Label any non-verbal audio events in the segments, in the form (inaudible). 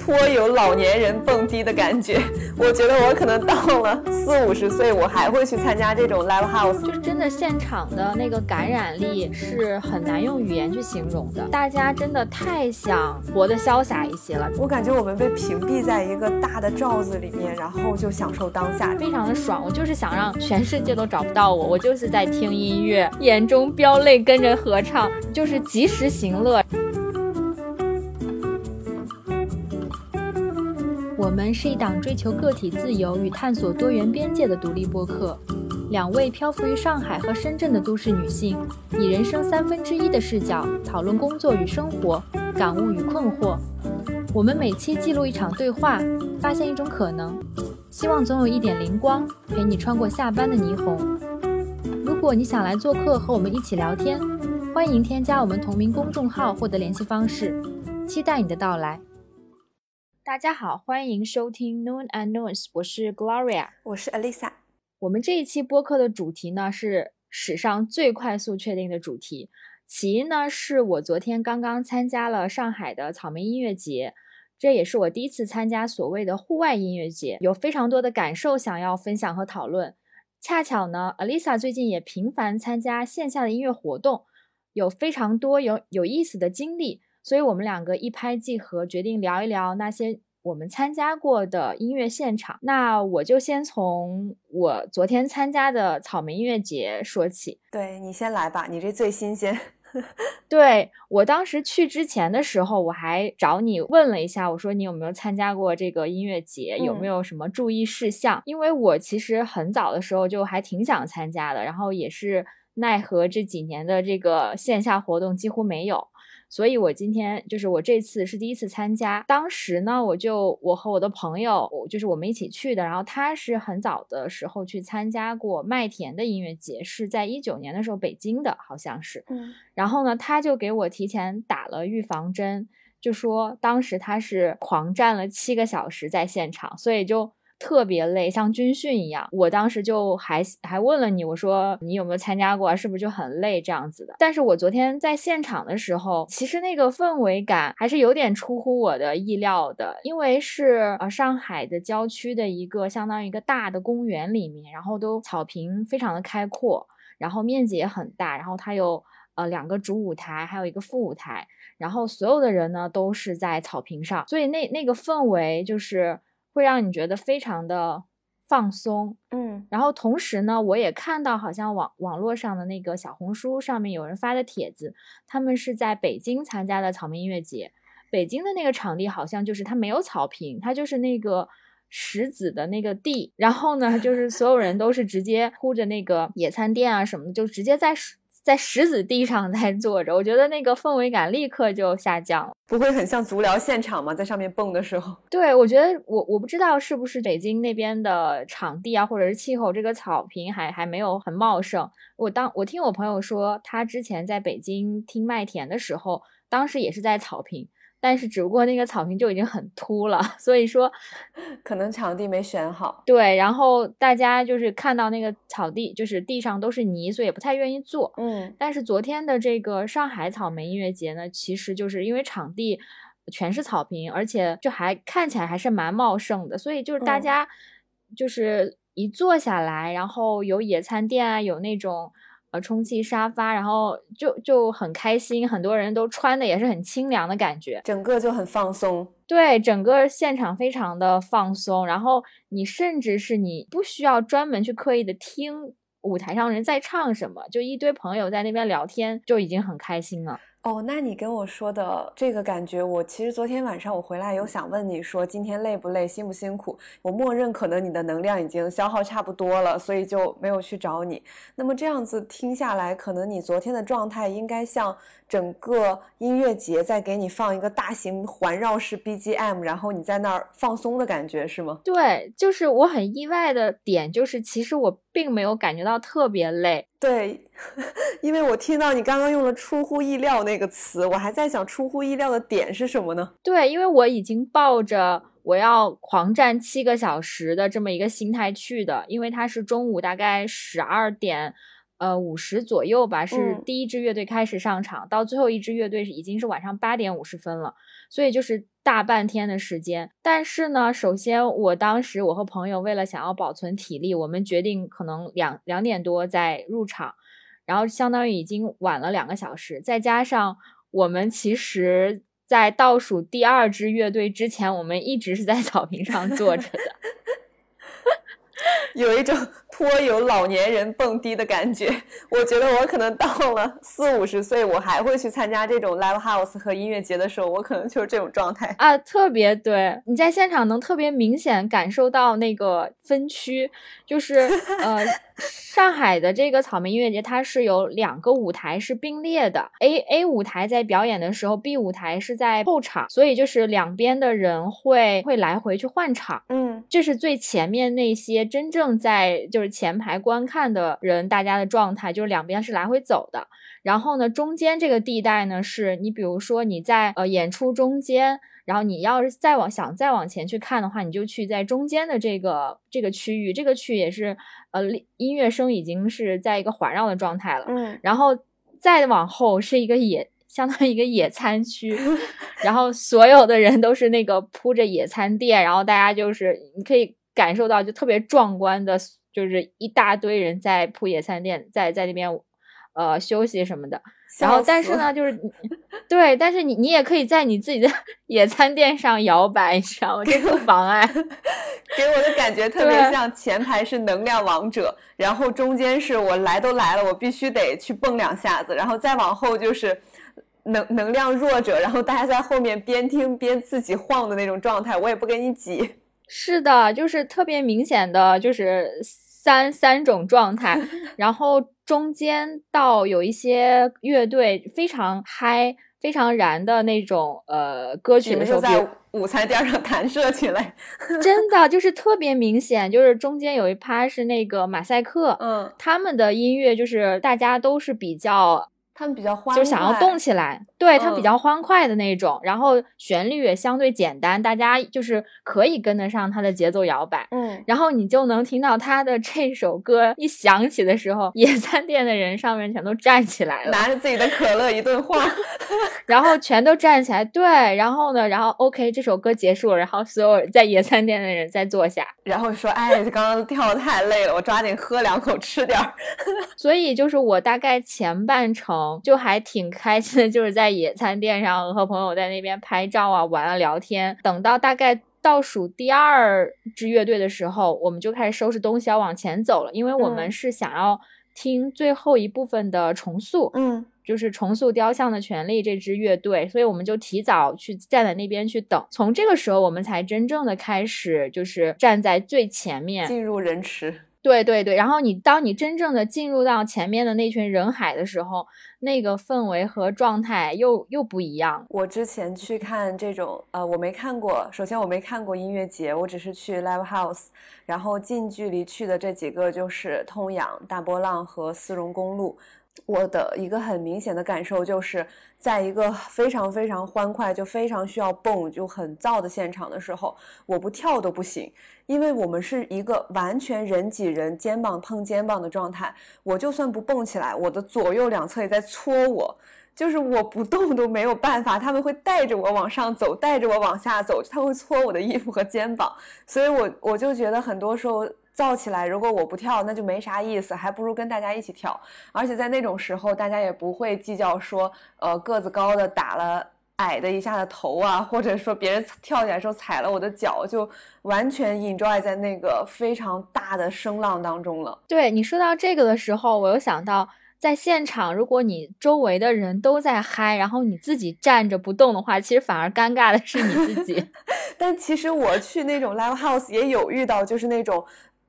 颇有老年人蹦迪的感觉。(laughs) 我觉得我可能到了四五十岁，我还会去参加这种 live house。就是真的现场的那个感染力是很难用语言去形容的。大家真的太想活得潇洒一些了。我感觉我们被屏蔽在一个大的罩子里面，然后就享受当下，非常的爽。我就是想让全世界都找不到我，我就是在听音乐，眼中飙泪，跟着合唱，就是及时行乐。我们是一档追求个体自由与探索多元边界的独立播客，两位漂浮于上海和深圳的都市女性，以人生三分之一的视角讨论工作与生活、感悟与困惑。我们每期记录一场对话，发现一种可能，希望总有一点灵光陪你穿过下班的霓虹。如果你想来做客和我们一起聊天，欢迎添加我们同名公众号获得联系方式，期待你的到来。大家好，欢迎收听 Noon and Noons，我是 Gloria，我是 Alisa。我们这一期播客的主题呢是史上最快速确定的主题，起因呢是我昨天刚刚参加了上海的草莓音乐节，这也是我第一次参加所谓的户外音乐节，有非常多的感受想要分享和讨论。恰巧呢，Alisa 最近也频繁参加线下的音乐活动，有非常多有有意思的经历。所以我们两个一拍即合，决定聊一聊那些我们参加过的音乐现场。那我就先从我昨天参加的草莓音乐节说起。对你先来吧，你这最新鲜。(laughs) 对我当时去之前的时候，我还找你问了一下，我说你有没有参加过这个音乐节，有没有什么注意事项？因为我其实很早的时候就还挺想参加的，然后也是奈何这几年的这个线下活动几乎没有。所以，我今天就是我这次是第一次参加。当时呢，我就我和我的朋友，就是我们一起去的。然后他是很早的时候去参加过麦田的音乐节，是在一九年的时候北京的，好像是。嗯。然后呢，他就给我提前打了预防针，就说当时他是狂站了七个小时在现场，所以就。特别累，像军训一样。我当时就还还问了你，我说你有没有参加过，是不是就很累这样子的？但是我昨天在现场的时候，其实那个氛围感还是有点出乎我的意料的，因为是呃上海的郊区的一个相当于一个大的公园里面，然后都草坪非常的开阔，然后面积也很大，然后它有呃两个主舞台，还有一个副舞台，然后所有的人呢都是在草坪上，所以那那个氛围就是。会让你觉得非常的放松，嗯，然后同时呢，我也看到好像网网络上的那个小红书上面有人发的帖子，他们是在北京参加的草莓音乐节，北京的那个场地好像就是它没有草坪，它就是那个石子的那个地，然后呢，就是所有人都是直接铺着那个野餐垫啊什么的，就直接在。在石子地上 (laughs) 在坐着，我觉得那个氛围感立刻就下降了。不会很像足疗现场吗？在上面蹦的时候？对，我觉得我我不知道是不是北京那边的场地啊，或者是气候，这个草坪还还没有很茂盛。我当我听我朋友说，他之前在北京听麦田的时候，当时也是在草坪。但是只不过那个草坪就已经很秃了，(laughs) 所以说可能场地没选好。对，然后大家就是看到那个草地，就是地上都是泥，所以也不太愿意坐。嗯。但是昨天的这个上海草莓音乐节呢，其实就是因为场地全是草坪，而且就还看起来还是蛮茂盛的，所以就是大家就是一坐下来，然后有野餐垫啊，有那种。呃，充气沙发，然后就就很开心，很多人都穿的也是很清凉的感觉，整个就很放松。对，整个现场非常的放松，然后你甚至是你不需要专门去刻意的听舞台上人在唱什么，就一堆朋友在那边聊天，就已经很开心了。哦，那你跟我说的这个感觉，我其实昨天晚上我回来有想问你说今天累不累，辛不辛苦？我默认可能你的能量已经消耗差不多了，所以就没有去找你。那么这样子听下来，可能你昨天的状态应该像整个音乐节在给你放一个大型环绕式 BGM，然后你在那儿放松的感觉是吗？对，就是我很意外的点就是，其实我并没有感觉到特别累。对，(laughs) 因为我听到你刚刚用了“出乎意料”那个词，我还在想出乎意料的点是什么呢？对，因为我已经抱着我要狂战七个小时的这么一个心态去的，因为它是中午大概十二点，呃五十左右吧，是嗯第一支乐队开始上场，到最后一支乐队已经是晚上八点五十分了，所以就是大半天的时间。但是呢，首先我当时我和朋友为了想要保存体力，我们决定可能两两点多再入场，然后相当于已经晚了两个小时，再加上我们其实。在倒数第二支乐队之前，我们一直是在草坪上坐着的。(laughs) (laughs) 有一种颇有老年人蹦迪的感觉。我觉得我可能到了四五十岁，我还会去参加这种 live house 和音乐节的时候，我可能就是这种状态啊，特别对，你在现场能特别明显感受到那个分区，就是呃，上海的这个草莓音乐节，它是有两个舞台是并列的，A A 舞台在表演的时候，B 舞台是在后场，所以就是两边的人会会来回去换场。嗯，这是最前面那些真正在就是前排观看的人，大家的状态就是两边是来回走的。然后呢，中间这个地带呢，是你比如说你在呃演出中间，然后你要是再往想再往前去看的话，你就去在中间的这个这个区域，这个区也是呃音乐声已经是在一个环绕的状态了。嗯，然后再往后是一个野。相当于一个野餐区，(laughs) 然后所有的人都是那个铺着野餐垫，然后大家就是你可以感受到就特别壮观的，就是一大堆人在铺野餐垫，在在那边呃休息什么的。然后但是呢，(laughs) 就是对，但是你你也可以在你自己的 (laughs) 野餐垫上摇摆，你知道吗？这不妨碍。(laughs) 给我的感觉特别像前排是能量王者，然后中间是我来都来了，我必须得去蹦两下子，然后再往后就是。能能量弱者，然后大家在后面边听边自己晃的那种状态，我也不跟你挤。是的，就是特别明显的，就是三三种状态，然后中间到有一些乐队非常嗨、非常燃的那种呃歌曲的时候，在午餐垫上弹射起来，(laughs) 真的就是特别明显，就是中间有一趴是那个马赛克，嗯，他们的音乐就是大家都是比较。他们比较欢，就想要动起来，对他嗯。比较欢快的那种，然后旋律也相对简单，大家就是可以跟得上他的节奏摇摆，嗯，然后你就能听到他的这首歌一响起的时候，野餐店的人上面全都站起来了，拿着自己的可乐一顿晃，(laughs) 然后全都站起来，对，然后呢，然后 OK 这首歌结束了，然后所有在野餐店的人再坐下，然后说，哎，刚刚跳的太累了，我抓紧喝两口吃点儿，(laughs) 所以就是我大概前半程。就还挺开心的，就是在野餐垫上和朋友在那边拍照啊、玩啊、聊天。等到大概倒数第二支乐队的时候，我们就开始收拾东西要往前走了，因为我们是想要听最后一部分的重塑，嗯，就是重塑《雕像的权利》这支乐队，所以我们就提早去站在那边去等。从这个时候，我们才真正的开始，就是站在最前面，进入人池。对对对，然后你当你真正的进入到前面的那群人海的时候，那个氛围和状态又又不一样。我之前去看这种，呃，我没看过。首先我没看过音乐节，我只是去 live house，然后近距离去的这几个就是通仰、大波浪和丝绒公路。我的一个很明显的感受就是，在一个非常非常欢快、就非常需要蹦、就很燥的现场的时候，我不跳都不行，因为我们是一个完全人挤人、肩膀碰肩膀的状态。我就算不蹦起来，我的左右两侧也在搓我，就是我不动都没有办法，他们会带着我往上走，带着我往下走，他会搓我的衣服和肩膀，所以我我就觉得很多时候。燥起来，如果我不跳，那就没啥意思，还不如跟大家一起跳。而且在那种时候，大家也不会计较说，呃，个子高的打了矮的一下的头啊，或者说别人跳起来时候踩了我的脚，就完全 enjoy 在那个非常大的声浪当中了。对你说到这个的时候，我又想到，在现场，如果你周围的人都在嗨，然后你自己站着不动的话，其实反而尴尬的是你自己。(laughs) 但其实我去那种 live house 也有遇到，就是那种。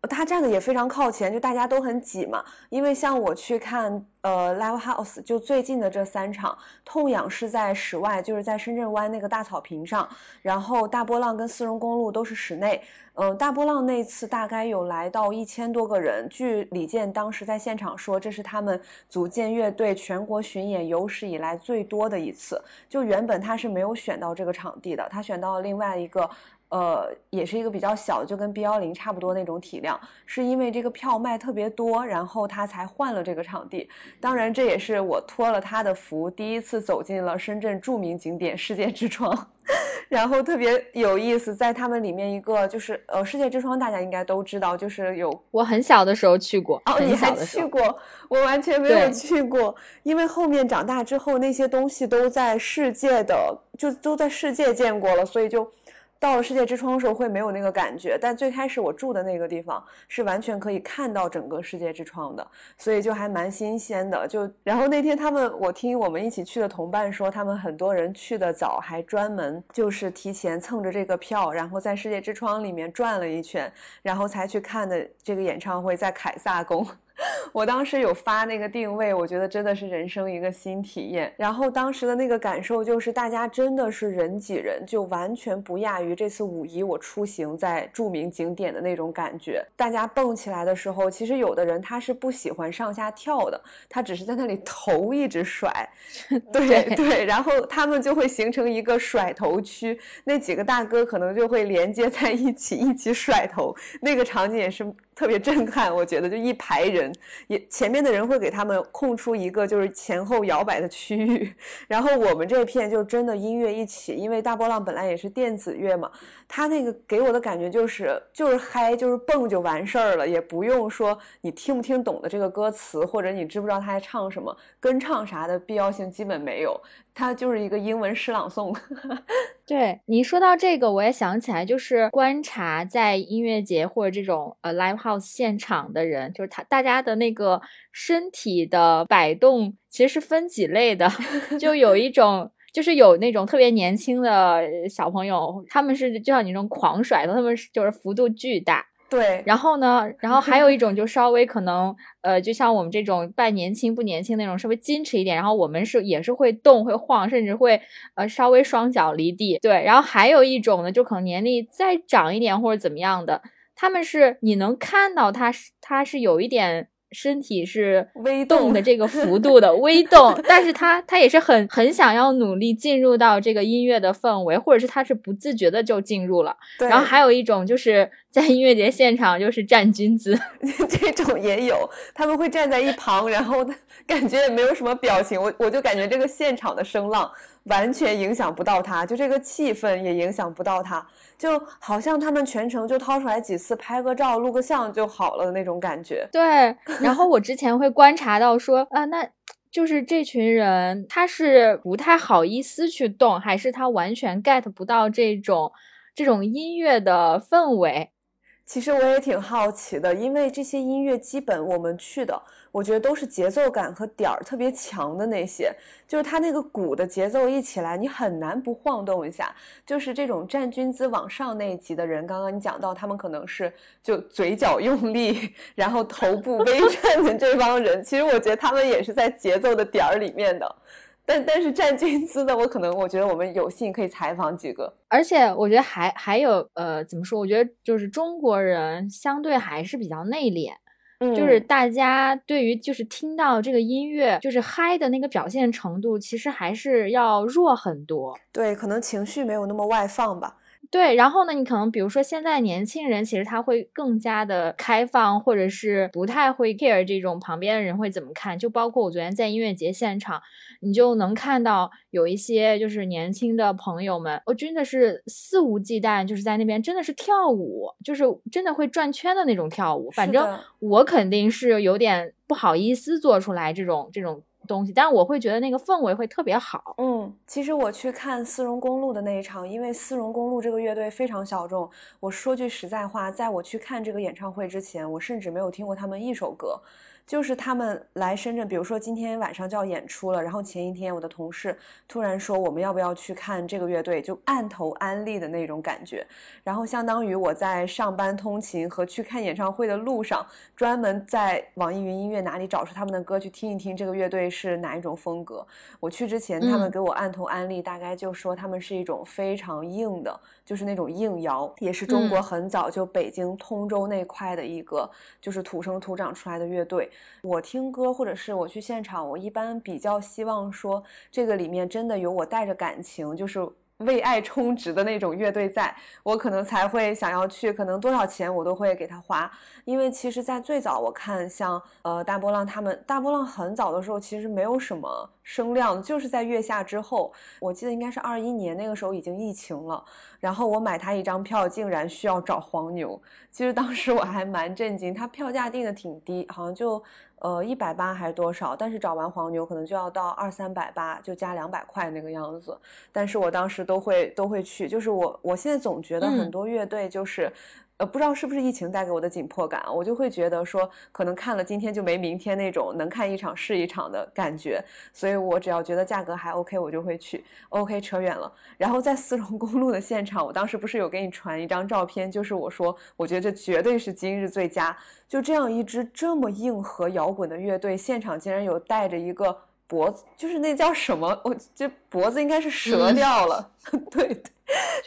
他站的也非常靠前，就大家都很挤嘛。因为像我去看呃，live house 就最近的这三场，痛仰是在室外，就是在深圳湾那个大草坪上，然后大波浪跟丝绒公路都是室内。嗯，大波浪那次大概有来到一千多个人，据李健当时在现场说，这是他们组建乐队全国巡演有史以来最多的一次。就原本他是没有选到这个场地的，他选到了另外一个。呃，也是一个比较小，就跟 B 幺零差不多那种体量，是因为这个票卖特别多，然后他才换了这个场地。当然，这也是我托了他的福，第一次走进了深圳著名景点世界之窗，(laughs) 然后特别有意思，在他们里面一个就是呃世界之窗，大家应该都知道，就是有我很小的时候去过，哦，你还去过，我完全没有去过，因为后面长大之后那些东西都在世界的，就都在世界见过了，所以就。到了世界之窗的时候会没有那个感觉，但最开始我住的那个地方是完全可以看到整个世界之窗的，所以就还蛮新鲜的。就然后那天他们，我听我们一起去的同伴说，他们很多人去的早，还专门就是提前蹭着这个票，然后在世界之窗里面转了一圈，然后才去看的这个演唱会，在凯撒宫。我当时有发那个定位，我觉得真的是人生一个新体验。然后当时的那个感受就是，大家真的是人挤人，就完全不亚于这次五一我出行在著名景点的那种感觉。大家蹦起来的时候，其实有的人他是不喜欢上下跳的，他只是在那里头一直甩，(laughs) 对对，然后他们就会形成一个甩头区，那几个大哥可能就会连接在一起，一起甩头，那个场景也是。特别震撼，我觉得就一排人，也前面的人会给他们空出一个就是前后摇摆的区域，然后我们这片就真的音乐一起，因为大波浪本来也是电子乐嘛，他那个给我的感觉就是就是嗨，就是蹦就完事儿了，也不用说你听不听懂的这个歌词，或者你知不知道他在唱什么，跟唱啥的必要性基本没有。它就是一个英文诗朗诵。(laughs) 对你说到这个，我也想起来，就是观察在音乐节或者这种呃 live house 现场的人，就是他大家的那个身体的摆动，其实是分几类的。(laughs) 就有一种，就是有那种特别年轻的小朋友，他们是就像你那种狂甩的，他们是就是幅度巨大。对，然后呢，然后还有一种就稍微可能，呃，就像我们这种半年轻不年轻那种，稍微矜持一点。然后我们是也是会动会晃，甚至会呃稍微双脚离地。对，然后还有一种呢，就可能年龄再长一点或者怎么样的，他们是你能看到他是他是有一点。身体是微动的这个幅度的 (laughs) 微动，但是他他也是很很想要努力进入到这个音乐的氛围，或者是他是不自觉的就进入了。然后还有一种就是在音乐节现场就是站军姿，(laughs) 这种也有，他们会站在一旁，然后感觉也没有什么表情，我我就感觉这个现场的声浪。完全影响不到他，就这个气氛也影响不到他，就好像他们全程就掏出来几次拍个照、录个像就好了的那种感觉。对，然后我之前会观察到说，啊，那就是这群人他是不太好意思去动，还是他完全 get 不到这种这种音乐的氛围？其实我也挺好奇的，因为这些音乐基本我们去的，我觉得都是节奏感和点儿特别强的那些，就是它那个鼓的节奏一起来，你很难不晃动一下。就是这种站军姿往上那一级的人，刚刚你讲到他们可能是就嘴角用力，然后头部微 (laughs) 颤的这帮人，其实我觉得他们也是在节奏的点儿里面的。但但是站军姿的，我可能我觉得我们有幸可以采访几个，而且我觉得还还有呃怎么说？我觉得就是中国人相对还是比较内敛，就是大家对于就是听到这个音乐就是嗨的那个表现程度，其实还是要弱很多。对，可能情绪没有那么外放吧。对，然后呢，你可能比如说现在年轻人，其实他会更加的开放，或者是不太会 care 这种旁边的人会怎么看。就包括我昨天在音乐节现场，你就能看到有一些就是年轻的朋友们，我真的是肆无忌惮，就是在那边真的是跳舞，就是真的会转圈的那种跳舞。反正我肯定是有点不好意思做出来这种这种。东西，但是我会觉得那个氛围会特别好。嗯，其实我去看丝绒公路的那一场，因为丝绒公路这个乐队非常小众。我说句实在话，在我去看这个演唱会之前，我甚至没有听过他们一首歌。就是他们来深圳，比如说今天晚上就要演出了，然后前一天我的同事突然说我们要不要去看这个乐队，就按头安利的那种感觉，然后相当于我在上班通勤和去看演唱会的路上，专门在网易云音乐哪里找出他们的歌去听一听这个乐队是哪一种风格。我去之前，他们给我按头安利，大概就说他们是一种非常硬的，就是那种硬摇，也是中国很早就北京通州那块的一个就是土生土长出来的乐队。我听歌或者是我去现场，我一般比较希望说这个里面真的有我带着感情，就是为爱充值的那种乐队，在我可能才会想要去，可能多少钱我都会给他花。因为其实，在最早我看像呃大波浪他们，大波浪很早的时候其实没有什么声量，就是在月下之后，我记得应该是二一年那个时候已经疫情了，然后我买他一张票竟然需要找黄牛，其实当时我还蛮震惊，他票价定的挺低，好像就。呃，一百八还是多少？但是找完黄牛可能就要到二三百八，就加两百块那个样子。但是我当时都会都会去，就是我我现在总觉得很多乐队就是。呃，不知道是不是疫情带给我的紧迫感，我就会觉得说，可能看了今天就没明天那种能看一场是一场的感觉，所以我只要觉得价格还 OK，我就会去。OK，扯远了。然后在四荣公路的现场，我当时不是有给你传一张照片，就是我说，我觉得这绝对是今日最佳。就这样一支这么硬核摇滚的乐队，现场竟然有带着一个脖子，就是那叫什么？我这脖子应该是折掉了。对 (laughs) 对。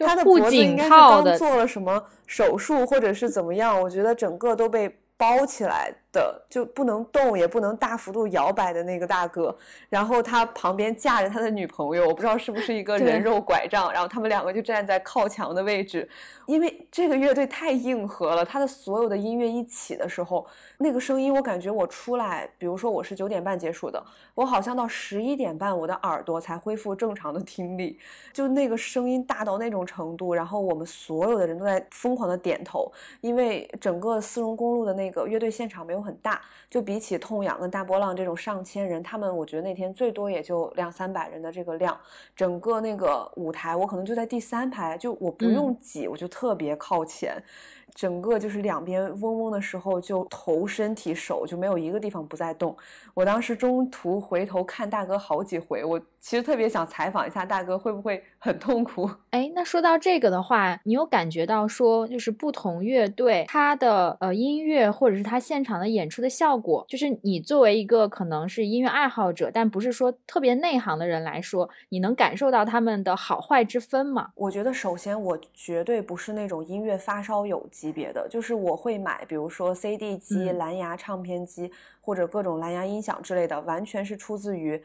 他的脖子应该是刚做了什么手术，或者是怎么样？我觉得整个都被包起来。的就不能动，也不能大幅度摇摆的那个大哥，然后他旁边架着他的女朋友，我不知道是不是一个人肉拐杖，然后他们两个就站在靠墙的位置，因为这个乐队太硬核了，他的所有的音乐一起的时候，那个声音我感觉我出来，比如说我是九点半结束的，我好像到十一点半我的耳朵才恢复正常的听力，就那个声音大到那种程度，然后我们所有的人都在疯狂的点头，因为整个丝绒公路的那个乐队现场没有。很大，就比起痛仰跟大波浪这种上千人，他们我觉得那天最多也就两三百人的这个量，整个那个舞台我可能就在第三排，就我不用挤，我就特别靠前。整个就是两边嗡嗡的时候，就头、身体、手就没有一个地方不在动。我当时中途回头看大哥好几回，我其实特别想采访一下大哥，会不会很痛苦？哎，那说到这个的话，你有感觉到说，就是不同乐队他的呃音乐或者是他现场的演出的效果，就是你作为一个可能是音乐爱好者，但不是说特别内行的人来说，你能感受到他们的好坏之分吗？我觉得首先我绝对不是那种音乐发烧友级。级别的就是我会买，比如说 CD 机、蓝牙唱片机或者各种蓝牙音响之类的，完全是出自于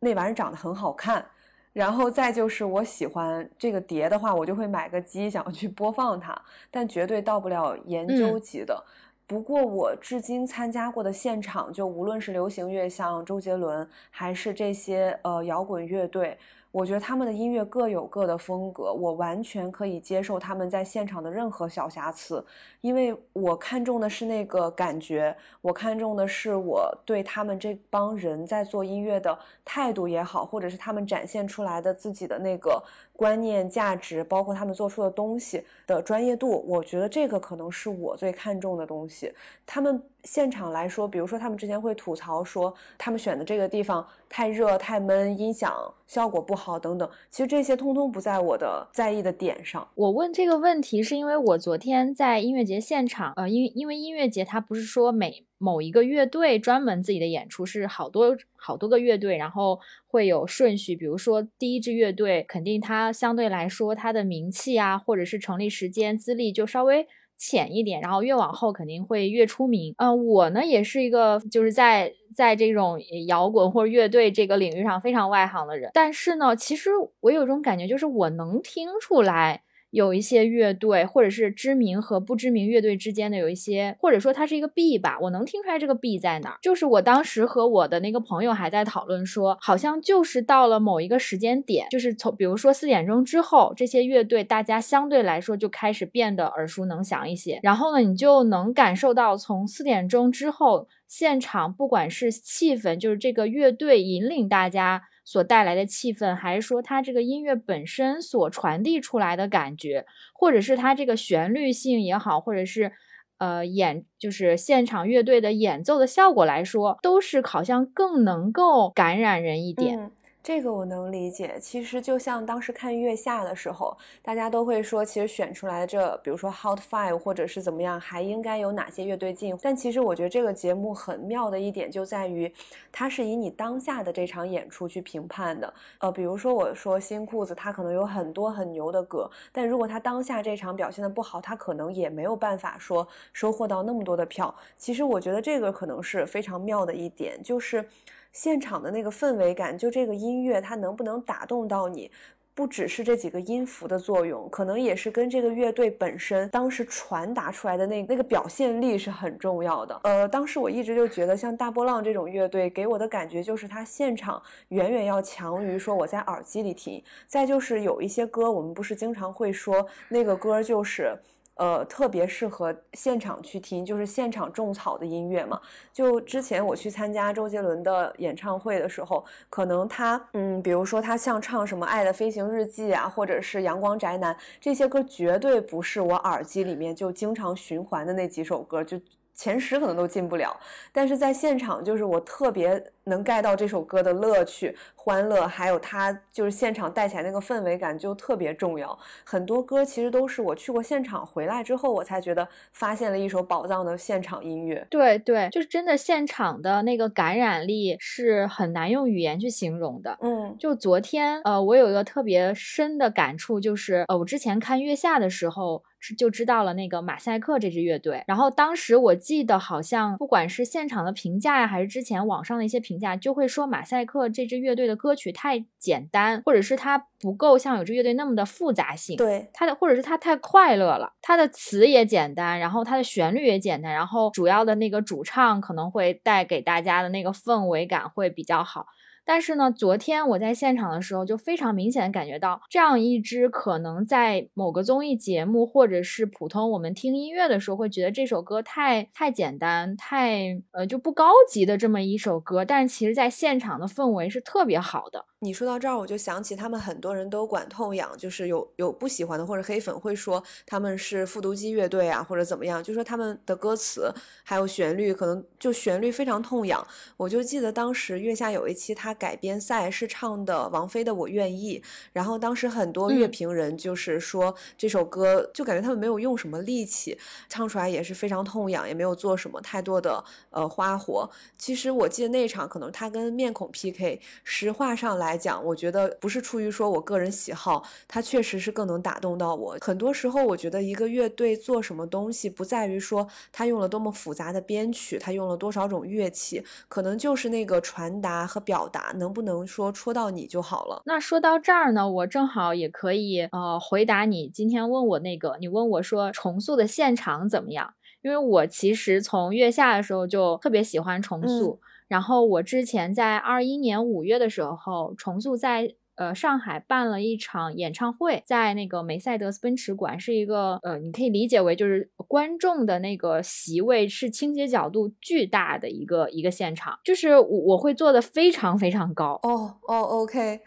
那玩意儿长得很好看。然后再就是我喜欢这个碟的话，我就会买个机想要去播放它，但绝对到不了研究级的。不过我至今参加过的现场，就无论是流行乐，像周杰伦，还是这些呃摇滚乐队。我觉得他们的音乐各有各的风格，我完全可以接受他们在现场的任何小瑕疵，因为我看中的是那个感觉，我看中的是我对他们这帮人在做音乐的态度也好，或者是他们展现出来的自己的那个观念、价值，包括他们做出的东西的专业度，我觉得这个可能是我最看重的东西。他们。现场来说，比如说他们之前会吐槽说，他们选的这个地方太热、太闷，音响效果不好等等。其实这些通通不在我的在意的点上。我问这个问题是因为我昨天在音乐节现场，呃，因因为音乐节它不是说每某一个乐队专门自己的演出是好多好多个乐队，然后会有顺序。比如说第一支乐队，肯定它相对来说它的名气啊，或者是成立时间、资历就稍微。浅一点，然后越往后肯定会越出名。嗯，我呢也是一个就是在在这种摇滚或者乐队这个领域上非常外行的人，但是呢，其实我有种感觉，就是我能听出来。有一些乐队，或者是知名和不知名乐队之间的有一些，或者说它是一个弊吧，我能听出来这个弊在哪儿。就是我当时和我的那个朋友还在讨论说，好像就是到了某一个时间点，就是从比如说四点钟之后，这些乐队大家相对来说就开始变得耳熟能详一些。然后呢，你就能感受到从四点钟之后，现场不管是气氛，就是这个乐队引领大家。所带来的气氛，还是说它这个音乐本身所传递出来的感觉，或者是它这个旋律性也好，或者是呃演就是现场乐队的演奏的效果来说，都是好像更能够感染人一点。这个我能理解。其实就像当时看月下的时候，大家都会说，其实选出来这，比如说 Hot Five 或者是怎么样，还应该有哪些乐队进。但其实我觉得这个节目很妙的一点就在于，它是以你当下的这场演出去评判的。呃，比如说我说新裤子，他可能有很多很牛的歌，但如果他当下这场表现的不好，他可能也没有办法说收获到那么多的票。其实我觉得这个可能是非常妙的一点，就是。现场的那个氛围感，就这个音乐它能不能打动到你，不只是这几个音符的作用，可能也是跟这个乐队本身当时传达出来的那那个表现力是很重要的。呃，当时我一直就觉得像大波浪这种乐队给我的感觉就是它现场远远要强于说我在耳机里听。再就是有一些歌，我们不是经常会说那个歌就是。呃，特别适合现场去听，就是现场种草的音乐嘛。就之前我去参加周杰伦的演唱会的时候，可能他，嗯，比如说他像唱什么《爱的飞行日记》啊，或者是《阳光宅男》这些歌，绝对不是我耳机里面就经常循环的那几首歌，就。前十可能都进不了，但是在现场就是我特别能 get 到这首歌的乐趣、欢乐，还有它就是现场带起来那个氛围感就特别重要。很多歌其实都是我去过现场回来之后，我才觉得发现了一首宝藏的现场音乐。对对，就是真的现场的那个感染力是很难用语言去形容的。嗯，就昨天呃，我有一个特别深的感触，就是呃，我之前看月下的时候。就知道了那个马赛克这支乐队，然后当时我记得好像不管是现场的评价呀，还是之前网上的一些评价，就会说马赛克这支乐队的歌曲太简单，或者是它不够像有支乐队那么的复杂性。对，它的或者是它太快乐了，它的词也简单，然后它的旋律也简单，然后主要的那个主唱可能会带给大家的那个氛围感会比较好。但是呢，昨天我在现场的时候，就非常明显的感觉到，这样一支可能在某个综艺节目或者是普通我们听音乐的时候，会觉得这首歌太太简单、太呃就不高级的这么一首歌，但是其实在现场的氛围是特别好的。你说到这儿，我就想起他们很多人都管痛痒，就是有有不喜欢的或者黑粉会说他们是复读机乐队啊，或者怎么样，就说他们的歌词还有旋律可能就旋律非常痛痒。我就记得当时月下有一期他改编赛是唱的王菲的《我愿意》，然后当时很多乐评人就是说这首歌就感觉他们没有用什么力气，唱出来也是非常痛痒，也没有做什么太多的呃花活。其实我记得那场可能他跟面孔 PK，实话上来。来讲，我觉得不是出于说我个人喜好，它确实是更能打动到我。很多时候，我觉得一个乐队做什么东西，不在于说他用了多么复杂的编曲，他用了多少种乐器，可能就是那个传达和表达能不能说戳到你就好了。那说到这儿呢，我正好也可以呃回答你今天问我那个，你问我说重塑的现场怎么样？因为我其实从月下的时候就特别喜欢重塑。然后我之前在二一年五月的时候，重塑在呃上海办了一场演唱会，在那个梅赛德斯奔驰馆，是一个呃你可以理解为就是观众的那个席位是倾斜角度巨大的一个一个现场，就是我我会坐的非常非常高哦哦，OK。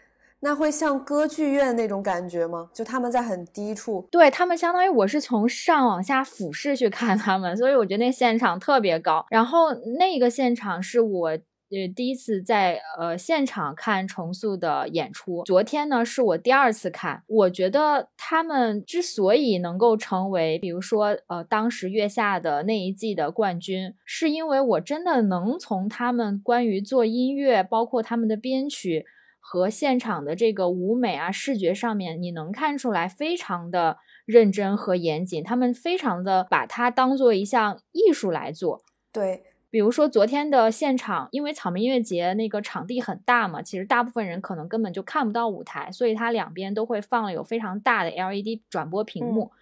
那会像歌剧院那种感觉吗？就他们在很低处，对他们相当于我是从上往下俯视去看他们，所以我觉得那现场特别高。然后那个现场是我呃第一次在呃现场看重塑的演出，昨天呢是我第二次看。我觉得他们之所以能够成为，比如说呃当时月下的那一季的冠军，是因为我真的能从他们关于做音乐，包括他们的编曲。和现场的这个舞美啊，视觉上面你能看出来非常的认真和严谨，他们非常的把它当做一项艺术来做。对，比如说昨天的现场，因为草莓音乐节那个场地很大嘛，其实大部分人可能根本就看不到舞台，所以它两边都会放了有非常大的 LED 转播屏幕。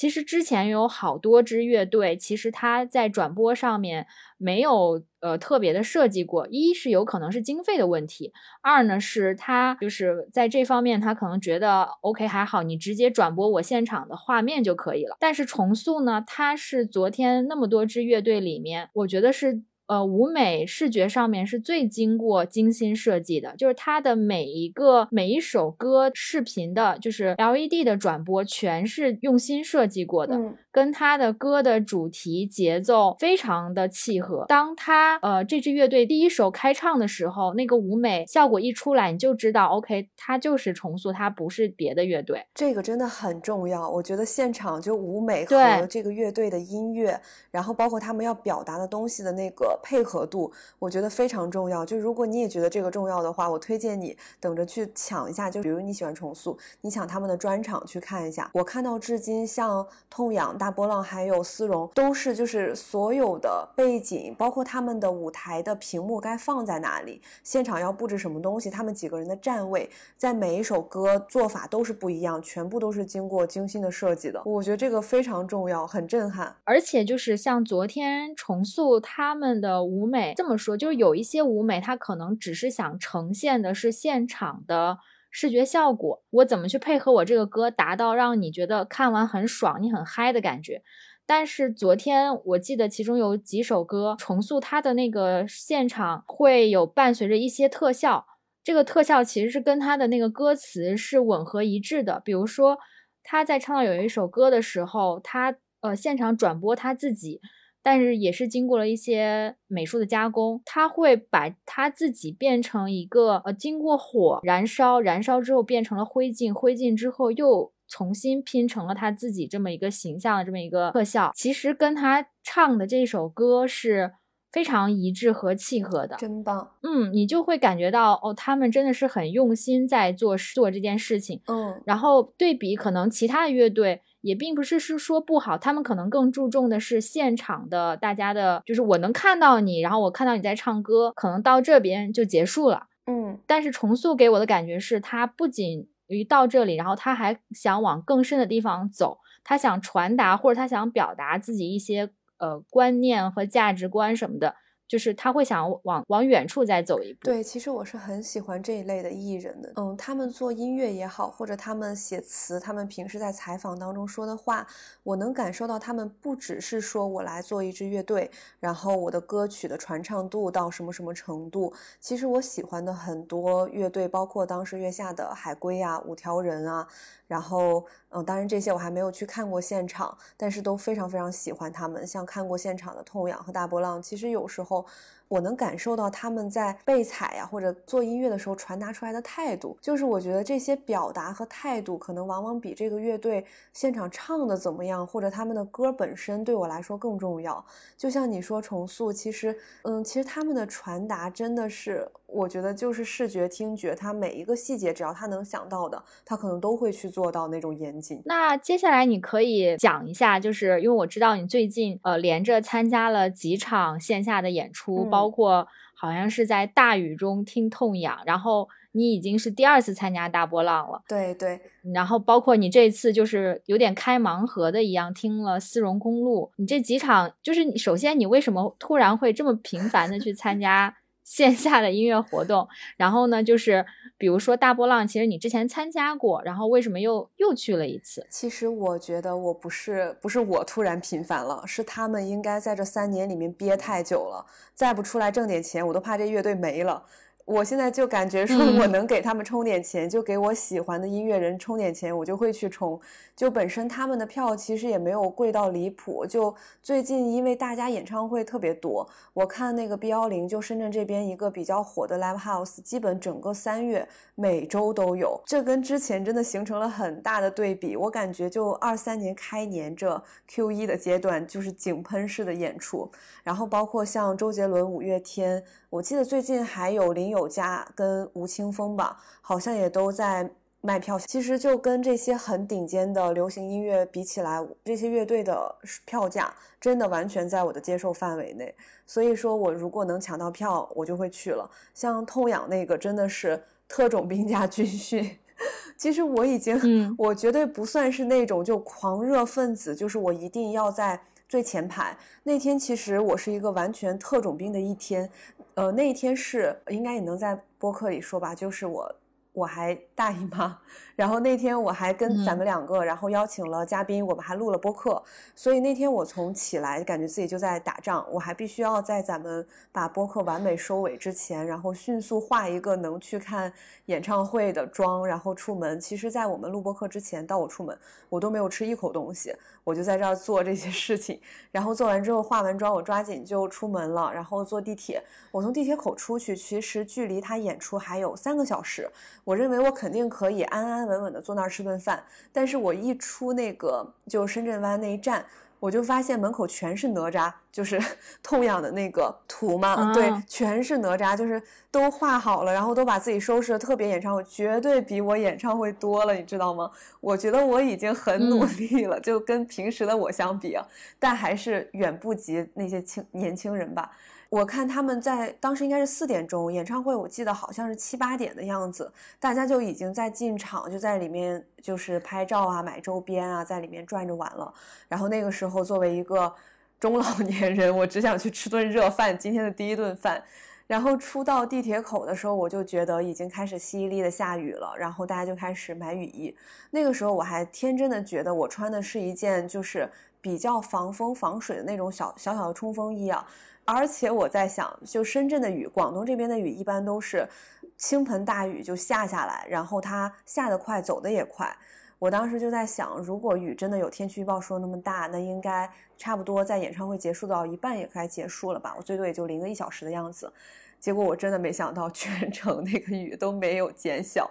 其实之前有好多支乐队，其实他在转播上面没有呃特别的设计过。一是有可能是经费的问题，二呢是他就是在这方面他可能觉得 OK 还好，你直接转播我现场的画面就可以了。但是重塑呢，它是昨天那么多支乐队里面，我觉得是。呃，舞美视觉上面是最经过精心设计的，就是它的每一个每一首歌视频的，就是 LED 的转播，全是用心设计过的。跟他的歌的主题节奏非常的契合。当他呃这支乐队第一首开唱的时候，那个舞美效果一出来，你就知道 OK，他就是重塑，他不是别的乐队。这个真的很重要，我觉得现场就舞美和这个乐队的音乐，然后包括他们要表达的东西的那个配合度，我觉得非常重要。就如果你也觉得这个重要的话，我推荐你等着去抢一下。就比如你喜欢重塑，你抢他们的专场去看一下。我看到至今像痛仰。大波浪还有丝绒都是，就是所有的背景，包括他们的舞台的屏幕该放在哪里，现场要布置什么东西，他们几个人的站位，在每一首歌做法都是不一样，全部都是经过精心的设计的。我觉得这个非常重要，很震撼。而且就是像昨天重塑他们的舞美，这么说就是有一些舞美，它可能只是想呈现的是现场的。视觉效果，我怎么去配合我这个歌，达到让你觉得看完很爽，你很嗨的感觉。但是昨天我记得其中有几首歌重塑它的那个现场会有伴随着一些特效，这个特效其实是跟他的那个歌词是吻合一致的。比如说他在唱到有一首歌的时候，他呃现场转播他自己。但是也是经过了一些美术的加工，他会把他自己变成一个呃，经过火燃烧，燃烧之后变成了灰烬，灰烬之后又重新拼成了他自己这么一个形象的这么一个特效，其实跟他唱的这首歌是非常一致和契合的，真棒。嗯，你就会感觉到哦，他们真的是很用心在做做这件事情。嗯，然后对比可能其他的乐队。也并不是是说不好，他们可能更注重的是现场的大家的，就是我能看到你，然后我看到你在唱歌，可能到这边就结束了。嗯，但是重塑给我的感觉是，他不仅于到这里，然后他还想往更深的地方走，他想传达或者他想表达自己一些呃观念和价值观什么的。就是他会想往往远处再走一步。对，其实我是很喜欢这一类的艺人的。嗯，他们做音乐也好，或者他们写词，他们平时在采访当中说的话，我能感受到他们不只是说我来做一支乐队，然后我的歌曲的传唱度到什么什么程度。其实我喜欢的很多乐队，包括当时月下的海龟啊、五条人啊。然后，嗯，当然这些我还没有去看过现场，但是都非常非常喜欢他们。像看过现场的痛仰和大波浪，其实有时候。people 我能感受到他们在被采呀，或者做音乐的时候传达出来的态度，就是我觉得这些表达和态度，可能往往比这个乐队现场唱的怎么样，或者他们的歌本身对我来说更重要。就像你说重塑，其实，嗯，其实他们的传达真的是，我觉得就是视觉、听觉，他每一个细节，只要他能想到的，他可能都会去做到那种严谨。那接下来你可以讲一下，就是因为我知道你最近呃连着参加了几场线下的演出，包。包括好像是在大雨中听痛痒，然后你已经是第二次参加大波浪了。对对，然后包括你这次就是有点开盲盒的一样，听了丝绒公路。你这几场就是你首先你为什么突然会这么频繁的去参加？(laughs) 线下的音乐活动，然后呢，就是比如说大波浪，其实你之前参加过，然后为什么又又去了一次？其实我觉得我不是不是我突然频繁了，是他们应该在这三年里面憋太久了，再不出来挣点钱，我都怕这乐队没了。我现在就感觉说，我能给他们充点钱，就给我喜欢的音乐人充点钱，我就会去充。就本身他们的票其实也没有贵到离谱。就最近因为大家演唱会特别多，我看那个 B 幺零，就深圳这边一个比较火的 Live House，基本整个三月每周都有。这跟之前真的形成了很大的对比。我感觉就二三年开年这 Q 一的阶段，就是井喷式的演出。然后包括像周杰伦、五月天，我记得最近还有林宥嘉跟吴青峰吧，好像也都在卖票。其实就跟这些很顶尖的流行音乐比起来，这些乐队的票价真的完全在我的接受范围内。所以说我如果能抢到票，我就会去了。像痛仰那个真的是特种兵加军训。(laughs) 其实我已经，我绝对不算是那种就狂热分子，就是我一定要在。最前排那天，其实我是一个完全特种兵的一天，呃，那一天是应该也能在播客里说吧，就是我。我还大姨妈，然后那天我还跟咱嗯们两个，然后邀请了嘉宾，我们还录了播客，所以那天我从起来感觉自己就在打仗，我还必须要在咱们把播客完美收尾之前，然后迅速化一个能去看演唱会的妆，然后出门。其实，在我们录播客之前，到我出门，我都没有吃一口东西，我就在这儿做这些事情。然后做完之后，化完妆，我抓紧就出门了，然后坐地铁。我从地铁口出去，其实距离他演出还有三个小时。我认为我肯定可以安安稳稳的坐那儿吃顿饭，但是我一出那个就深圳湾那一站，我就发现门口全是哪吒，就是 (laughs) 痛痒的那个图嘛，对啊，全是哪吒，就是都画好了，然后都把自己收拾的特别演唱会，绝对比我演唱会多了，你知道吗？我觉得我已经很努嗯力了，就跟平时的我相比啊，但还是远不及那些青年轻人吧。我看他们在当时应该是四点钟演唱会，我记得好像是七八点的样子，大家就已经在进场，就在里面就是拍照啊、买周边啊，在里面转着玩了。然后那个时候作为一个中老年人，我只想去吃顿热饭，今天的第一顿饭。然后出到地铁口的时候，我就觉得已经开始淅沥沥的下雨了，然后大家就开始买雨衣。那个时候我还天真的觉得我穿的是一件就是比较防风防水的那种小小小的冲锋衣啊。而且我在想，就深圳的雨，广东这边的雨一般都是倾盆大雨就下下来，然后它下得快，走得也快。我当时就在想，如果雨真的有天气预报说那么大，那应该差不多在演唱会结束到一半也该结束了吧？我最多也就淋个一小时的样子。结果我真的没想到，全程那个雨都没有减小。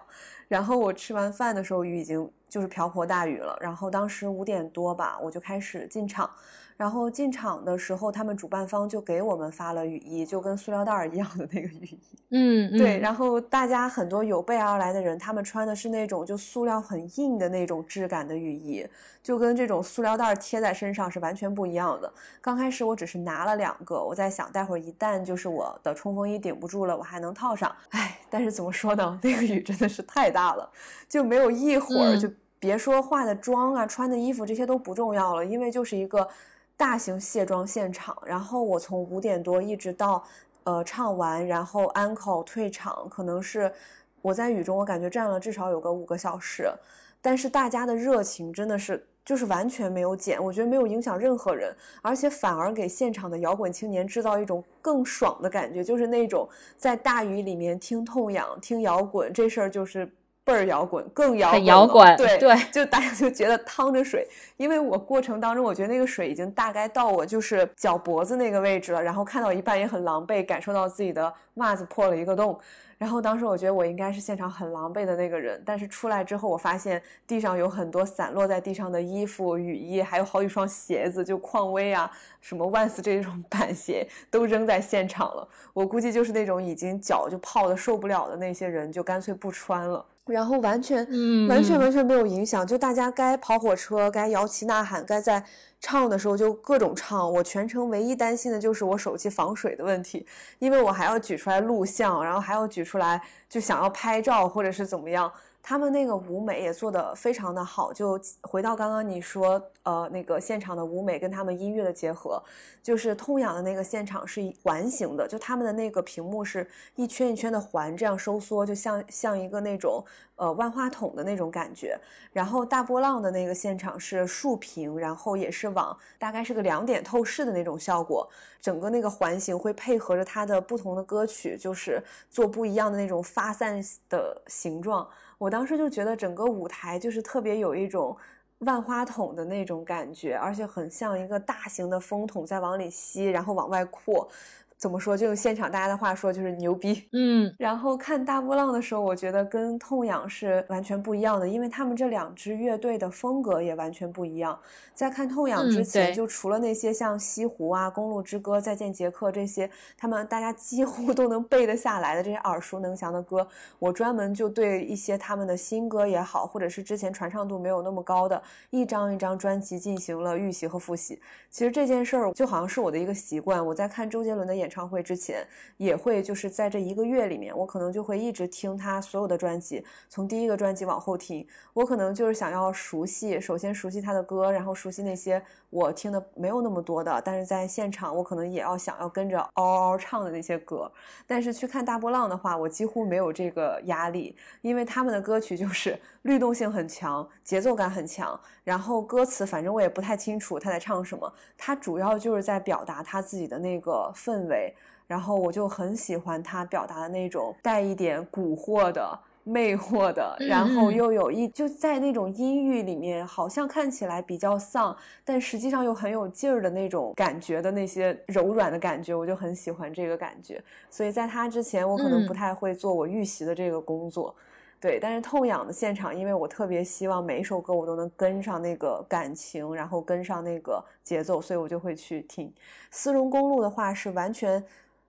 然后我吃完饭的时候，雨已经就是瓢泼大雨了。然后当时五点多吧，我就开始进场。然后进场的时候，他们主办方就给我们发了雨衣，就跟塑料袋儿一样的那个雨衣。嗯，对，嗯然后大家很多有备而来的人，他们穿的是那种就塑料很硬的那种质感的雨衣，就跟这种塑料袋儿贴在身上是完全不一样的。刚开始我只是拿了两个，我在想，待会儿一旦就是我的冲锋衣顶不住了，我还能套上。唉，但是怎么说呢，那个雨真的是太大了，就没有一会儿，嗯就别说化的妆啊、穿的衣服这些都不重要了，因为就是一个大型卸妆现场。然后我从五点多一直到呃唱完，然后安口退场，可能是我在雨中，我感觉站了至少有个五个小时。但是大家的热情真的是就是完全没有减，我觉得没有影响任何人，而且反而给现场的摇滚青年制造一种更爽的感觉，就是那种在大雨里面听痛痒、听摇滚这事儿就是。倍儿摇滚，更摇滚了摇滚对对就大家就觉得趟着水，因为我过程当中，我觉得那个水已经大概到我就是脚脖子那个位置了，然后看到一半也很狼狈，感受到自己的袜子破了一个洞，然后当时我觉得我应该是现场很狼狈的那个人，但是出来之后，我发现地上有很多散落在地上的衣服、雨衣，还有好几双鞋子，就匡威啊、什么万斯这种板鞋都扔在现场了。我估计就是那种已经脚就泡的受不了的那些人，就干脆不穿了。然后完全，嗯完全嗯完全没有影响，就大家该跑火车、该摇旗呐喊、该在唱的时候就各种唱。我全程唯一担心的就是我手机防水的问题，因为我还要举出来录像，然后还要举出来就想要拍照或者是怎么样。他们那个舞美也做得非常的好，就回到刚刚你说，呃，那个现场的舞美跟他们音乐的结合，就是痛痒的那个现场是环形的，就他们的那个屏幕是一圈一圈的环这样收缩，就像像一个那种呃万花筒的那种感觉。然后大波浪的那个现场是竖屏，然后也是往大概是个两点透视的那种效果，整个那个环形会配合着它的不同的歌曲，就是做不一样的那种发散的形状。我当时就觉得整个舞台就是特别有一种万花筒的那种感觉，而且很像一个大型的风筒在往里吸，然后往外扩。怎么说？就用现场大家的话说，就是牛逼。嗯然后看大波浪的时候，我觉得跟痛痒是完全不一样的，因为他们这两支乐队的风格也完全不一样。在看痛痒之嗯前，对就除了那些像西湖啊、公路之歌、再见杰克这些，他们大家几乎都能背得下来的这些耳熟能详的歌，我专门就对一些他们的新歌也好，或者是之前传唱度没有那么高的一张一张专辑进行了预习和复习。其实这件事儿就好像是我的一个习惯，我在看周杰伦的演演唱会之前，也会就是在这一个月里面，我可能就会一直听他所有的专辑，从第一个专辑往后听。我可能就是想要熟悉，首先熟悉他的歌，然后熟悉那些我听的没有那么多的，但是在现场我可能也要想要跟着嗷嗷唱的那些歌。但是去看大波浪的话，我几乎没有这个压力，因为他们的歌曲就是 (laughs) 律动性很强，节奏感很强，然后歌词反正我也不太清楚他在唱什么，他主要就是在表达他自己的那个氛围，然后我就很喜欢他表达的那种带一点蛊惑的。魅惑的，然后又有一就在那种阴郁里面，好像看起来比较丧，但实际上又很有劲儿的那种感觉的那些柔软的感觉，我就很喜欢这个感觉。所以在他之前，我可能不太会做我预习的这个工作，对。但是痛痒的现场，因为我特别希望每一首歌我都能跟上那个感情，然后跟上那个节奏，所以我就会去听。丝绒公路的话是完全。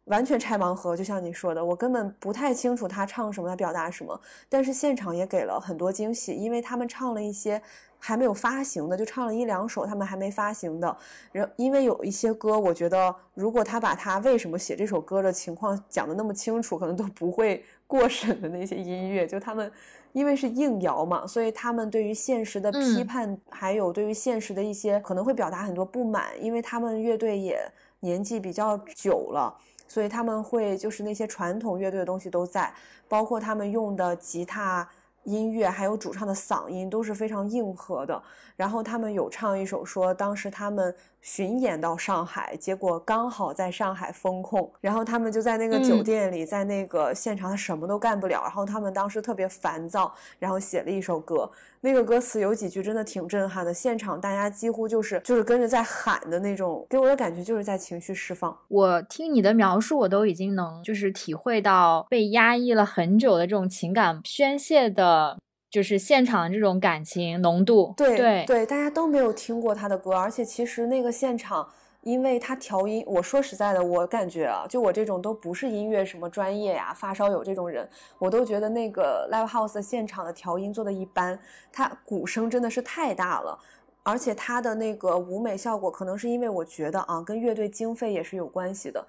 完全拆盲盒，就像你说的，我根本不太清楚他唱什么，他表达什么。但是现场也给了很多惊喜，因为他们唱了一些还没有发行的，就唱了一两首他们还没发行的。然因为有一些歌，我觉得如果他把他为什么写这首歌的情况讲的那么清楚，可能都不会过审的那些音乐，就他们因为是硬摇嘛，所以他们对于现实的批判，还有对于现实的一些可能会表达很多不满，因为他们乐队也年纪比较久了。所以他们会就是那些传统乐队的东西都在，包括他们用的吉他音乐，还有主唱的嗓音都是非常硬核的。然后他们有唱一首说，当时他们。巡演到上海，结果刚好在上海封控，然后他们就在那个酒店里，在那个现场，他什么都干不了。然后他们当时特别烦躁，然后写了一首歌，那个歌词有几句真的挺震撼的，现场大家几乎就是就是跟着在喊的那种，给我的感觉就是在情绪释放。我听你的描述，我都已经能就是体会到被压抑了很久的这种情感宣泄的。就是现场的这种感情浓度，对对对，大家都没有听过他的歌，而且其实那个现场，因为他调音，我说实在的，我感觉啊，就我这种都不是音乐什么专业呀，发烧友这种人，我都觉得那个 live house 现场的调音做的一般，他鼓声真的是太大了，而且他的那个舞美效果，可能是因为我觉得啊，跟乐队经费也是有关系的。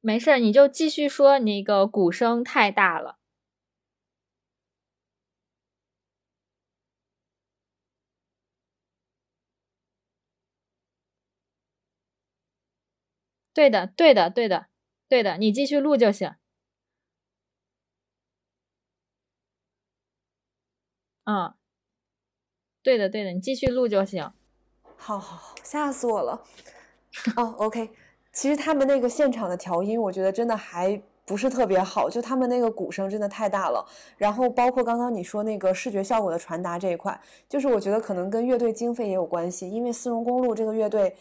没事，你就继续说，那个鼓声太大了。对的，对的，对的，对的，你继续录就行。嗯，对的，对的，你继续录就行。好好好，吓死我了。哦，OK，其实他们那个现场的调音，我觉得真的还不是特别好，就他们那个鼓声真的太大了。然后包括刚刚你说那个视觉效果的传达这一块，就是我觉得可能跟乐队经费也有关系，因为丝绒公路这个乐队。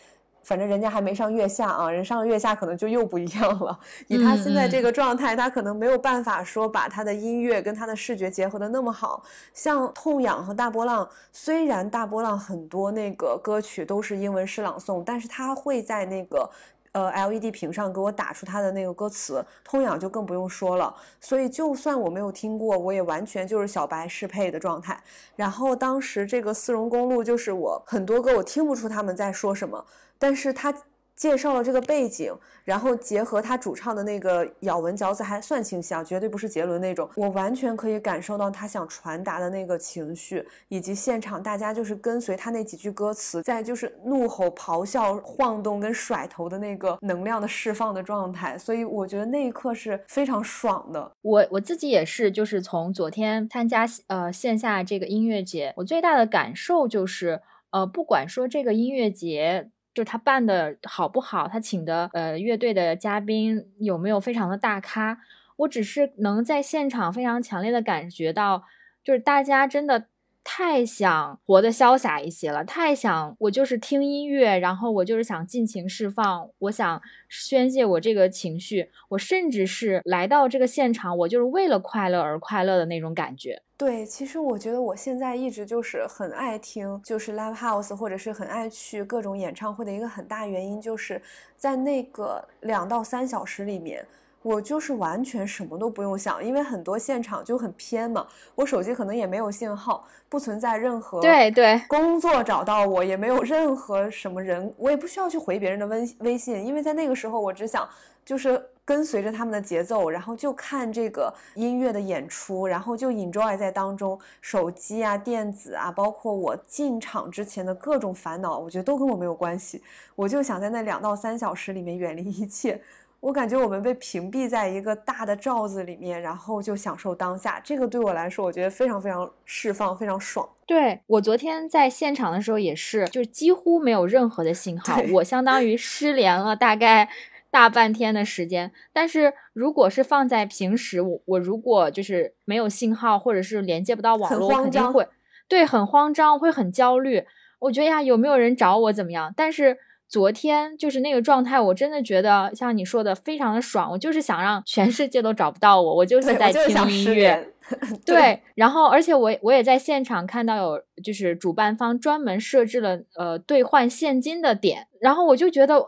反正人家还没上月下啊，人上了月下可能就又不一样了。以他现在这个状态，他可能没有办法说把他的音乐跟他的视觉结合的那么好。像痛痒和大波浪，虽然大波浪很多那个歌曲都是英文诗朗诵，但是他会在那个呃 LED 屏上给我打出他的那个歌词。痛痒就更不用说了。所以就算我没有听过，我也完全就是小白适配的状态。然后当时这个丝绒公路就是我很多歌我听不出他们在说什么。但是他介绍了这个背景，然后结合他主唱的那个咬文嚼字还算清晰啊，绝对不是杰伦那种。我完全可以感受到他想传达的那个情绪，以及现场大家就是跟随他那几句歌词，在就是怒吼、咆哮、晃动跟甩头的那个能量的释放的状态。所以我觉得那一刻是非常爽的。我我自己也是，就是从昨天参加呃线下这个音乐节，我最大的感受就是，呃，不管说这个音乐节。就是他办的好不好，他请的呃乐队的嘉宾有没有非常的大咖？我只是能在现场非常强烈的感觉到，就是大家真的。太想活得潇洒一些了，太想我就是听音乐，然后我就是想尽情释放，我想宣泄我这个情绪，我甚至是来到这个现场，我就是为了快乐而快乐的那种感觉。对，其实我觉得我现在一直就是很爱听，就是 live house，或者是很爱去各种演唱会的一个很大原因，就是在那个两到三小时里面。我就是完全什么都不用想，因为很多现场就很偏嘛，我手机可能也没有信号，不存在任何对对工作找到我，也没有任何什么人，我也不需要去回别人的微微信，因为在那个时候我只想就是跟随着他们的节奏，然后就看这个音乐的演出，然后就 enjoy 在当中，手机啊、电子啊，包括我进场之前的各种烦恼，我觉得都跟我没有关系，我就想在那两到三小时里面远离一切。我感觉我们被屏蔽在一个大的罩子里面，然后就享受当下。这个对我来说，我觉得非常非常释放，非常爽。对我昨天在现场的时候也是，就几乎没有任何的信号，我相当于失联了大概大半天的时间。但是如果是放在平时，我我如果就是没有信号，或者是连接不到网络，肯定会对很慌张，会很焦虑。我觉得呀，有没有人找我怎么样？但是。昨天就是那个状态，我真的觉得像你说的非常的爽。我就是想让全世界都找不到我，我就是在听音乐。(laughs) 对，然后而且我我也在现场看到有就是主办方专门设置了呃兑换现金的点，然后我就觉得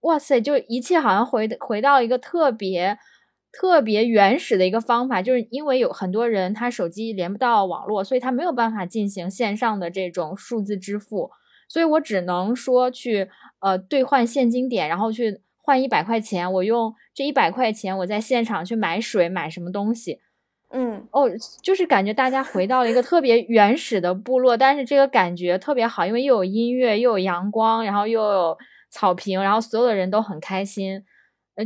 哇塞，就一切好像回回到一个特别特别原始的一个方法，就是因为有很多人他手机连不到网络，所以他没有办法进行线上的这种数字支付。所以我只能说去呃兑换现金点，然后去换一百块钱。我用这一百块钱，我在现场去买水，买什么东西。嗯，哦，就是感觉大家回到了一个特别原始的部落，但是这个感觉特别好，因为又有音乐，又有阳光，然后又有草坪，然后所有的人都很开心。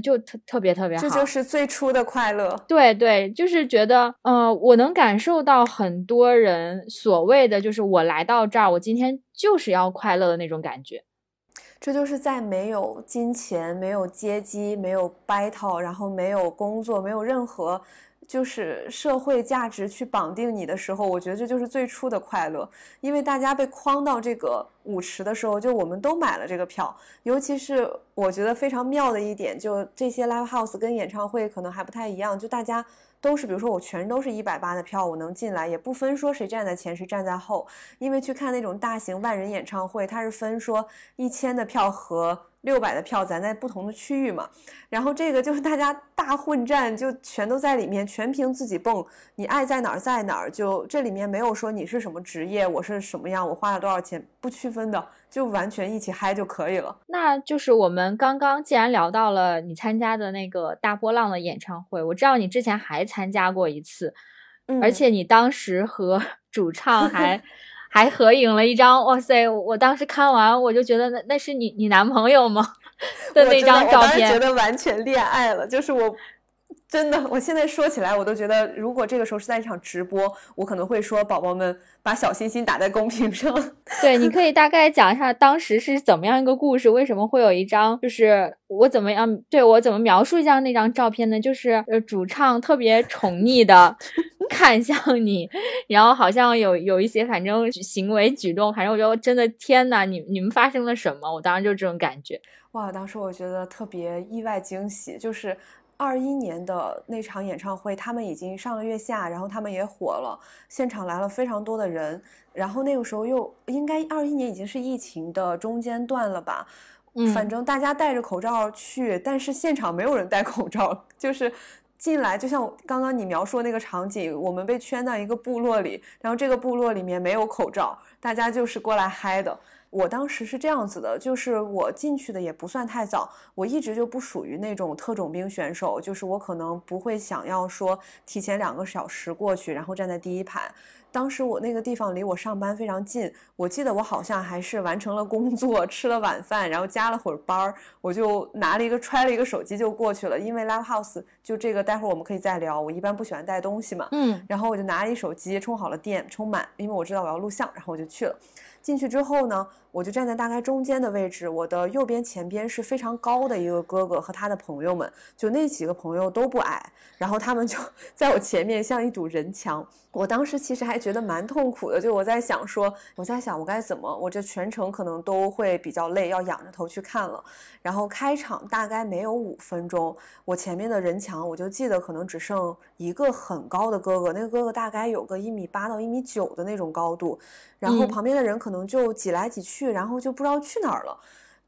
就特特别特别好，这就是最初的快乐。对对，就是觉得，呃，我能感受到很多人所谓的，就是我来到这儿，我今天就是要快乐的那种感觉。这就是在没有金钱、没有阶级、没有 battle，然后没有工作、没有任何。就是社会价值去绑定你的时候，我觉得这就是最初的快乐。因为大家被框到这个舞池的时候，就我们都买了这个票。尤其是我觉得非常妙的一点，就这些 live house 跟演唱会可能还不太一样，就大家都是，比如说我全都是一百八的票，我能进来，也不分说谁站在前谁站在后。因为去看那种大型万人演唱会，它是分说一千的票和。六百的票，咱在不同的区域嘛，然后这个就是大家大混战，就全都在里面，全凭自己蹦，你爱在哪儿在哪儿，就这里面没有说你是什么职业，我是什么样，我花了多少钱，不区分的，就完全一起嗨就可以了。那就是我们刚刚既然聊到了你参加的那个大波浪的演唱会，我知道你之前还参加过一次，而且你当时和 (laughs) 主唱还。还合影了一张，哇塞！我当时看完，我就觉得那那是你你男朋友吗？(laughs) 的那张照片，觉得完全恋爱了。就是我，真的，我现在说起来，我都觉得，如果这个时候是在一场直播，我可能会说，宝宝们把小心心打在公屏上。对，你可以大概讲一下当时是怎么样一个故事，为什么会有一张，就是我怎么样，对我怎么描述一下那张照片呢？就是呃，主唱特别宠溺的。(laughs) 看向你，然后好像有有一些反正行为举动，反正我觉得真的天呐，你你们发生了什么？我当时就这种感觉。哇，当时我觉得特别意外惊喜，就是二一年的那场演唱会，他们已经上了月下，然后他们也火了，现场来了非常多的人，然后那个时候又应该二一年已经是疫情的中间段了吧？嗯，反正大家戴着口罩去，但是现场没有人戴口罩，就是。进来就像刚刚你描述的那个场景，我们被圈到一个部落里，然后这个部落里面没有口罩，大家就是过来嗨的。我当时是这样子的，就是我进去的也不算太早，我一直就不属于那种特种兵选手，就是我可能不会想要说提前两个小时过去，然后站在第一排。当时我那个地方离我上班非常近，我记得我好像还是完成了工作，(laughs) 吃了晚饭，然后加了会儿班儿，我就拿了一个揣了一个手机就过去了。因为 Live House 就这个，待会儿我们可以再聊。我一般不喜欢带东西嘛，嗯，然后我就拿了一手机，充好了电，充满，因为我知道我要录像，然后我就去了。进去之后呢，我就站在大概中间的位置，我的右边前边是非常高的一个哥哥和他的朋友们，就那几个朋友都不矮，然后他们就 (laughs) 在我前面像一堵人墙。我当时其实还觉得蛮痛苦的，就我在想说，我在想我该怎么，我这全程可能都会比较累，要仰着头去看了。然后开场大概没有五分钟，我前面的人墙我就记得可能只剩一个很高的哥哥，那个哥哥大概有个一米八到一米九的那种高度，然后旁边的人可能就挤来挤去，然后就不知道去哪儿了。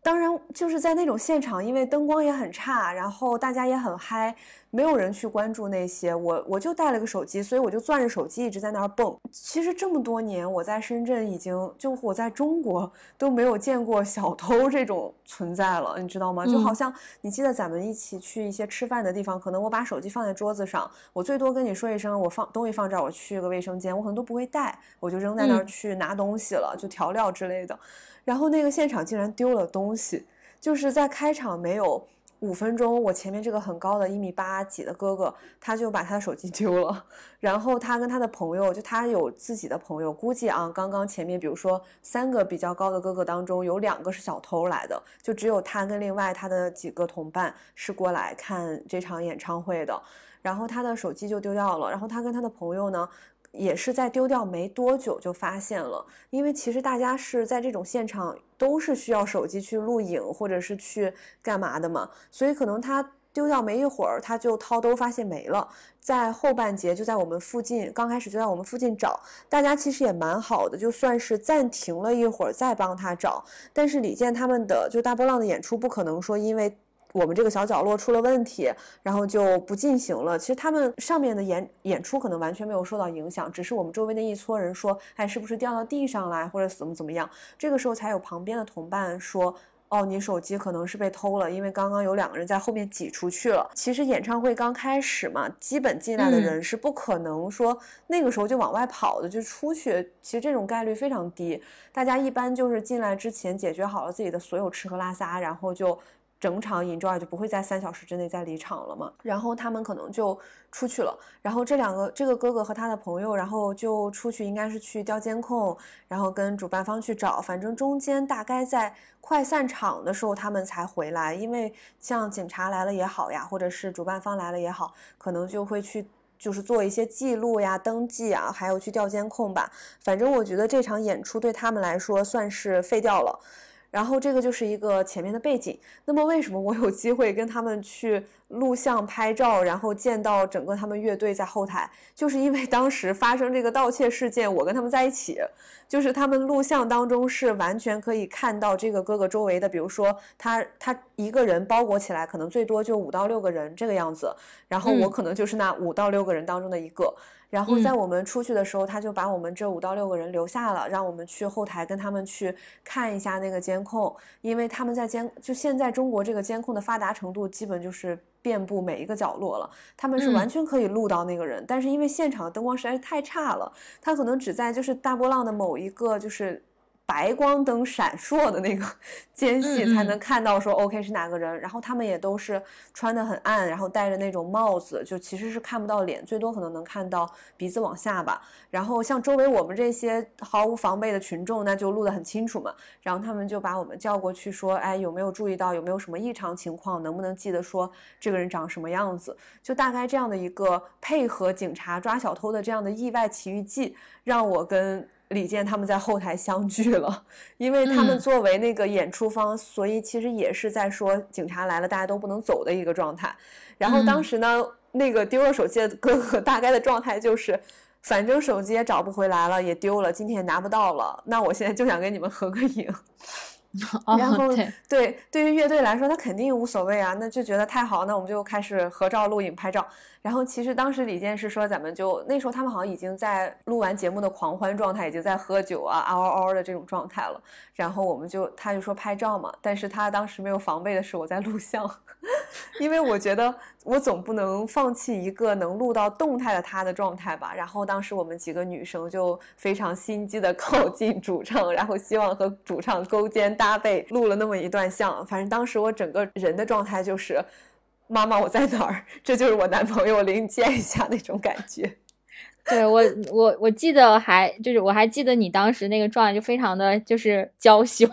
当然就是在那种现场，因为灯光也很差，然后大家也很嗨。没有人去关注那些，我我就带了个手机，所以我就攥着手机一直在那儿蹦。其实这么多年，我在深圳已经就我在中国都没有见过小偷这种存在了，你知道吗？就好像你记得咱们一起去一些吃饭的地方，可能我把手机放在桌子上，我最多跟你说一声我放东西放这儿，我去个卫生间，我可能都不会带，我就扔在那儿去拿东西了，就调料之类的。然后那个现场竟然丢了东西，就是在开场没有。五分钟，我前面这个很高的一米八几的哥哥，他就把他的手机丢了。然后他跟他的朋友，就他有自己的朋友，估计啊，刚刚前面比如说三个比较高的哥哥当中，有两个是小偷来的，就只有他跟另外他的几个同伴是过来看这场演唱会的。然后他的手机就丢掉了。然后他跟他的朋友呢？也是在丢掉没多久就发现了，因为其实大家是在这种现场都是需要手机去录影或者是去干嘛的嘛，所以可能他丢掉没一会儿，他就掏兜发现没了，在后半节就在我们附近，刚开始就在我们附近找，大家其实也蛮好的，就算是暂停了一会儿再帮他找，但是李健他们的就大波浪的演出不可能说因为。我们这个小角落出了问题，然后就不进行了。其实他们上面的演演出可能完全没有受到影响，只是我们周围的一撮人说，哎，是不是掉到地上来，或者怎么怎么样？这个时候才有旁边的同伴说，哦，你手机可能是被偷了，因为刚刚有两个人在后面挤出去了。其实演唱会刚开始嘛，基本进来的人是不可能说那个时候就往外跑的，就出去。其实这种概率非常低，大家一般就是进来之前解决好了自己的所有吃喝拉撒，然后就。整场 enjoy 就不会在三小时之内再离场了嘛？然后他们可能就出去了。然后这两个这个哥哥和他的朋友，然后就出去，应该是去调监控，然后跟主办方去找。反正中间大概在快散场的时候，他们才回来。因为像警察来了也好呀，或者是主办方来了也好，可能就会去就是做一些记录呀、登记啊，还有去调监控吧。反正我觉得这场演出对他们来说算是废掉了。然后这个就是一个前面的背景。那么为什么我有机会跟他们去录像拍照，然后见到整个他们乐队在后台，就是因为当时发生这个盗窃事件，我跟他们在一起，就是他们录像当中是完全可以看到这个哥哥周围的，比如说他他一个人包裹起来，可能最多就五到六个人这个样子，然后我可能就是那五到六个人当中的一个。然后在我们出去的时候，他就把我们这五到六个人留下了，让我们去后台跟他们去看一下那个监控，因为他们在监，就现在中国这个监控的发达程度，基本就是遍布每一个角落了，他们是完全可以录到那个人，但是因为现场的灯光实在是太差了，他可能只在就是大波浪的某一个就是。白光灯闪烁的那个 (laughs) 间隙才能看到说 OK 是哪个人，然后他们也都是穿的很暗，然后戴着那种帽子，就其实是看不到脸，最多可能能看到鼻子往下吧。然后像周围我们这些毫无防备的群众，那就录得很清楚嘛。然后他们就把我们叫过去说，哎，有没有注意到有没有什么异常情况？能不能记得说这个人长什么样子？就大概这样的一个配合警察抓小偷的这样的意外奇遇记，让我跟。李健他们在后台相聚了，因为他们作为那个演出方，所以其实也是在说警察来了，大家都不能走的一个状态。然后当时呢，那个丢了手机的哥哥大概的状态就是，反正手机也找不回来了，也丢了，今天也拿不到了。那我现在就想跟你们合个影。(laughs) 然后对，对于乐队来说，他肯定无所谓啊，那就觉得太好，那我们就开始合照、录影、拍照。然后其实当时李健是说，咱们就那时候他们好像已经在录完节目的狂欢状态，已经在喝酒啊、嗷嗷嗷的这种状态了。然后我们就他就说拍照嘛，但是他当时没有防备的是我在录像，(laughs) 因为我觉得我总不能放弃一个能录到动态的他的状态吧。然后当时我们几个女生就非常心机的 (laughs) 靠近主唱，然后希望和主唱勾肩搭背录了那么一段像。反正当时我整个人的状态就是。妈妈，我在哪儿？(laughs) 这就是我男朋友，临见一下那种感觉。(laughs) 对我，我我记得还就是我还记得你当时那个状态就非常的就是娇羞，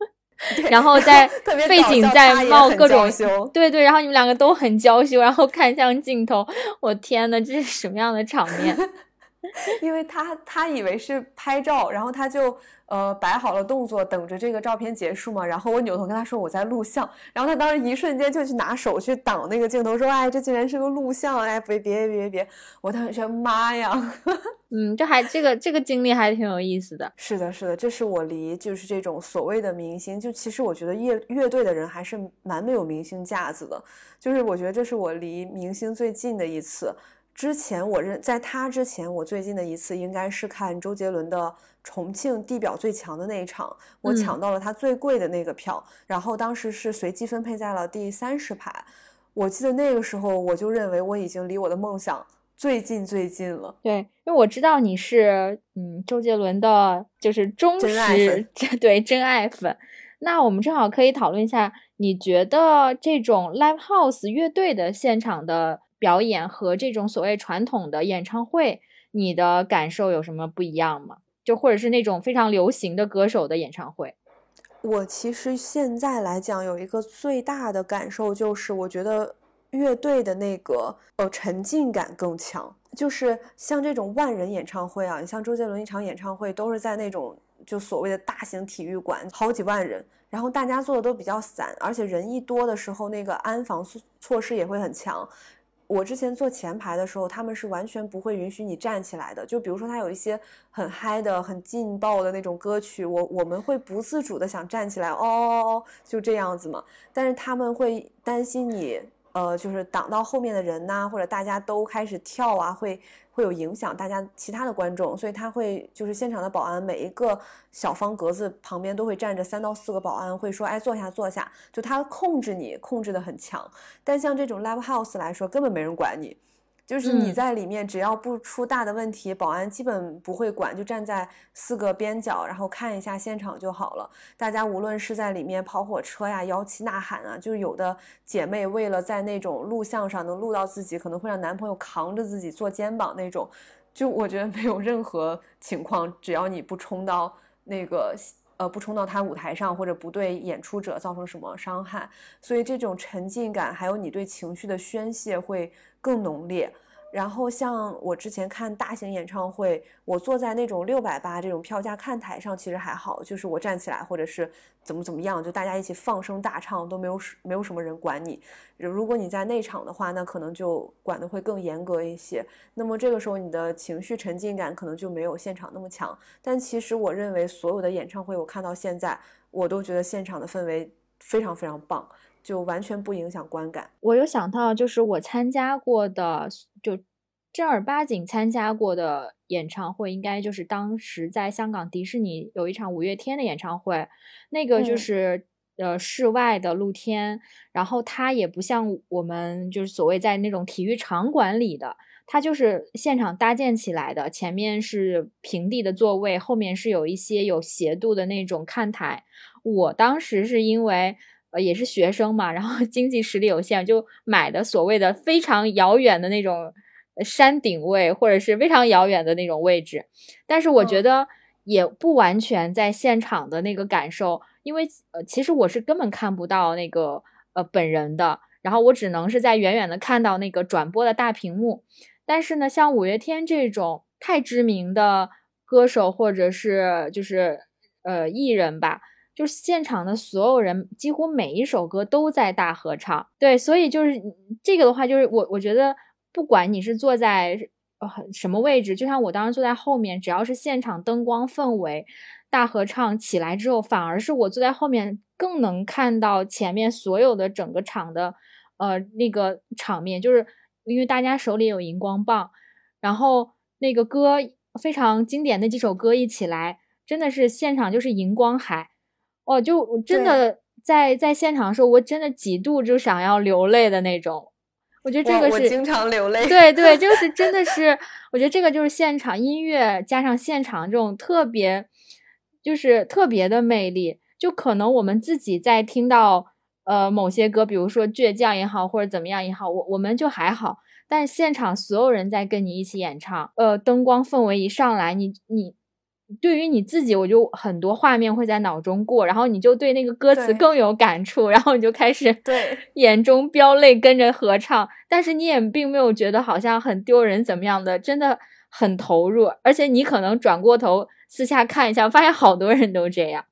(laughs) 然后在背景在冒各种对对，然后你们两个都很娇羞，然后看向镜头，我天呐，这是什么样的场面？因为他他以为是拍照，然后他就呃摆好了动作，等着这个照片结束嘛。然后我扭头跟他说我在录像，然后他当时一瞬间就去拿手去挡那个镜头，说哎这竟然是个录像，哎别别别别，我当时觉得妈呀，(laughs) 嗯，这还这个这个经历还挺有意思的。是的，是的，这是我离就是这种所谓的明星，就其实我觉得乐乐队的人还是蛮没有明星架子的，就是我觉得这是我离明星最近的一次。之前我认在他之前，我最近的一次应该是看周杰伦的重庆地表最强的那一场，我抢到了他最贵的那个票，然后当时是随机分配在了第三十排。我记得那个时候我就认为我已经离我的梦想最近最近了。对，因为我知道你是嗯周杰伦的，就是忠实 (laughs) 对真爱粉。那我们正好可以讨论一下，你觉得这种 live house 乐队的现场的。表演和这种所谓传统的演唱会，你的感受有什么不一样吗？就或者是那种非常流行的歌手的演唱会，我其实现在来讲有一个最大的感受就是，我觉得乐队的那个呃沉浸感更强。就是像这种万人演唱会啊，你像周杰伦一场演唱会都是在那种就所谓的大型体育馆，好几万人，然后大家坐的都比较散，而且人一多的时候，那个安防措措施也会很强。我之前坐前排的时候，他们是完全不会允许你站起来的。就比如说，他有一些很嗨的、很劲爆的那种歌曲，我我们会不自主的想站起来，哦哦哦，就这样子嘛。但是他们会担心你。呃，就是挡到后面的人呐，或者大家都开始跳啊，会会有影响大家其他的观众，所以他会就是现场的保安每一个小方格子旁边都会站着三到四个保安，会说，哎，坐下坐下，就他控制你控制的很强。但像这种 live house 来说，根本没人管你。就是你在里面，只要不出大的问题，保安基本不会管，就站在四个边角，然后看一下现场就好了。大家无论是在里面跑火车呀、摇旗呐喊啊，就有的姐妹为了在那种录像上能录到自己，可能会让男朋友扛着自己坐肩膀那种。就我觉得没有任何情况，只要你不冲到那个呃不冲到他舞台上，或者不对演出者造成什么伤害，所以这种沉浸感还有你对情绪的宣泄会。更浓烈，然后像我之前看大型演唱会，我坐在那种六百八这种票价看台上，其实还好，就是我站起来或者是怎么怎么样，就大家一起放声大唱都没有没有什么人管你。如果你在内场的话，那可能就管的会更严格一些。那么这个时候你的情绪沉浸感可能就没有现场那么强。但其实我认为所有的演唱会，我看到现在，我都觉得现场的氛围非常非常棒。就完全不影响观感。我有想到，就是我参加过的，就正儿八经参加过的演唱会，应该就是当时在香港迪士尼有一场五月天的演唱会，那个就是呃室外的露天，然后它也不像我们就是所谓在那种体育场馆里的，它就是现场搭建起来的，前面是平地的座位，后面是有一些有斜度的那种看台。我当时是因为。呃，也是学生嘛，然后 (laughs) 经济实力有限，就买的所谓的非常遥远的那种山顶位，或者是非常遥远的那种位置。但是我觉得也不完全在现场的那个感受，因为呃，其实我是根本看不到那个呃本人的，然后我只能是在远远的看到那个转播的大屏幕。但是呢，像五月天这种太知名的歌手，或者是就是呃艺人吧。就是现场的所有人，几乎每一首歌都在大合唱。对，所以就是这个的话，就是我我觉得，不管你是坐在什么位置，就像我当时坐在后面，只要是现场灯光氛围，大合唱起来之后，反而是我坐在后面更能看到前面所有的整个场的呃那个场面，就是因为大家手里有荧光棒，然后那个歌非常经典的几首歌一起来，真的是现场就是荧光海。哦，就我真的在在现场的时候，我真的几度就想要流泪的那种。我觉得这个是经常流泪。对对，就是真的是，我觉得这个就是现场音乐加上现场这种特别，就是特别的魅力。就可能我们自己在听到呃某些歌，比如说倔强也好，或者怎么样也好，我我们就还好。但是现场所有人在跟你一起演唱，呃，灯光氛围一上来，你你。对于你自己，我就很多画面会在脑中过，然后你就对那个歌词更有感触，然后你就开始对 (laughs) 眼中飙泪，跟着合唱。但是你也并没有觉得好像很丢人怎么样的，真的很投入，而且你可能转过头私下看一下，发现好多人都这样。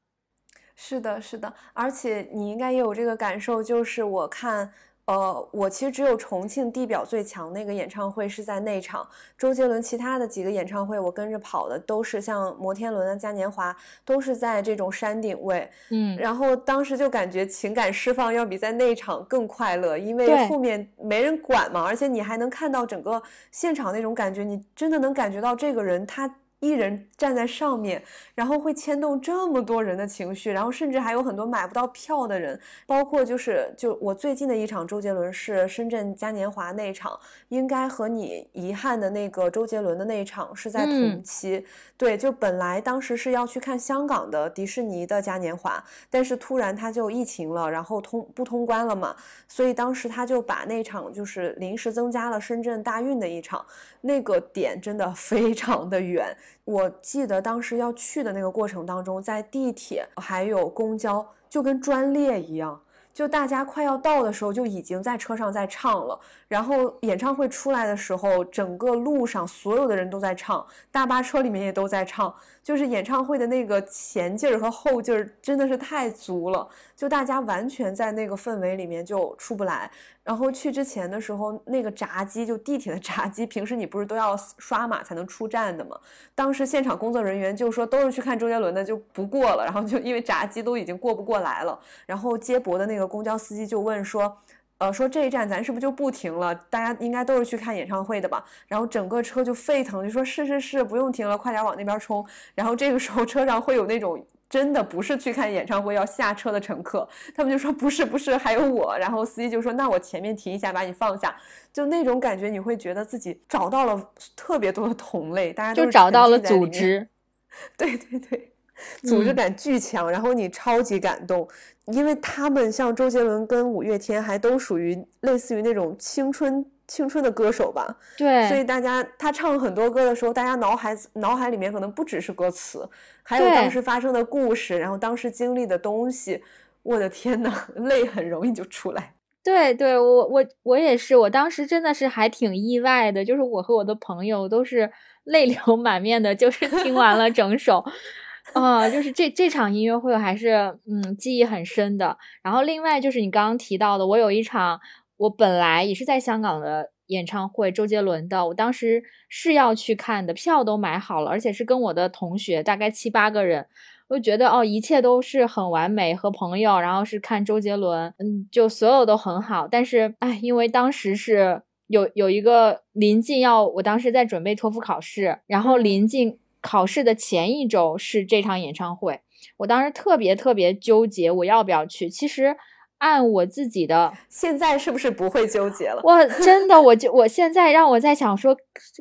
是的，是的，而且你应该也有这个感受，就是我看。呃，我其实只有重庆地表最强那个演唱会是在内场，周杰伦其他的几个演唱会我跟着跑的都是像摩天轮啊、嘉年华，都是在这种山顶位。嗯，然后当时就感觉情感释放要比在内场更快乐，因为后面没人管嘛，而且你还能看到整个现场那种感觉，你真的能感觉到这个人他。一人站在上面，然后会牵动这么多人的情绪，然后甚至还有很多买不到票的人，包括就是就我最近的一场周杰伦是深圳嘉年华那场，应该和你遗憾的那个周杰伦的那一场是在同期。对，就本来当时是要去看香港的迪士尼的嘉年华，但是突然他就疫情了，然后通不通关了嘛，所以当时他就把那场就是临时增加了深圳大运的一场，那个点真的非常的远。我记得当时要去的那个过程当中，在地铁还有公交，就跟专列一样，就大家快要到的时候就已经在车上在唱了。然后演唱会出来的时候，整个路上所有的人都在唱，大巴车里面也都在唱，就是演唱会的那个前劲儿和后劲儿真的是太足了，就大家完全在那个氛围里面就出不来。然后去之前的时候，那个闸机就地铁的闸机，平时你不是都要刷码才能出站的吗？当时现场工作人员就说都是去看周杰伦的，就不过了。然后就因为闸机都已经过不过来了，然后接驳的那个公交司机就问说，呃，说这一站咱是不是就不停了？大家应该都是去看演唱会的吧？然后整个车就沸腾，就说是是是，不用停了，快点往那边冲。然后这个时候车上会有那种。真的不是去看演唱会要下车的乘客，他们就说不是不是，还有我。然后司机就说那我前面停一下，把你放下。就那种感觉，你会觉得自己找到了特别多的同类，大家就找到了组织。(laughs) 对对对，组织感巨强，然后你超级感动，因为他们像周杰伦跟五月天，还都属于类似于那种青春。青春的歌手吧，对，所以大家他唱很多歌的时候，大家脑海脑海里面可能不只是歌词，还有当时发生的故事，然后当时经历的东西。我的天呐，(laughs) 泪很容易就出来。对，对我我我也是，我当时真的是还挺意外的，就是我和我的朋友都是 (laughs) 泪流满面的，就是听完了整首，啊，(laughs) 就是这这场音乐会还是嗯记忆很深的。然后另外就是你刚刚提到的，我有一场。我本来也是在香港的演唱会，周杰伦的，我当时是要去看的，票都买好了，而且是跟我的同学，大概七八个人，我就觉得哦，一切都是很完美，和朋友，然后是看周杰伦，嗯，就所有都很好。但是，哎，因为当时是有有一个临近要，我当时在准备托福考试，然后临近考试的前一周是这场演唱会，我当时特别特别纠结，我要不要去？其实。按我自己的，现在是不是不会纠结了？我真的，我就我现在让我在想说，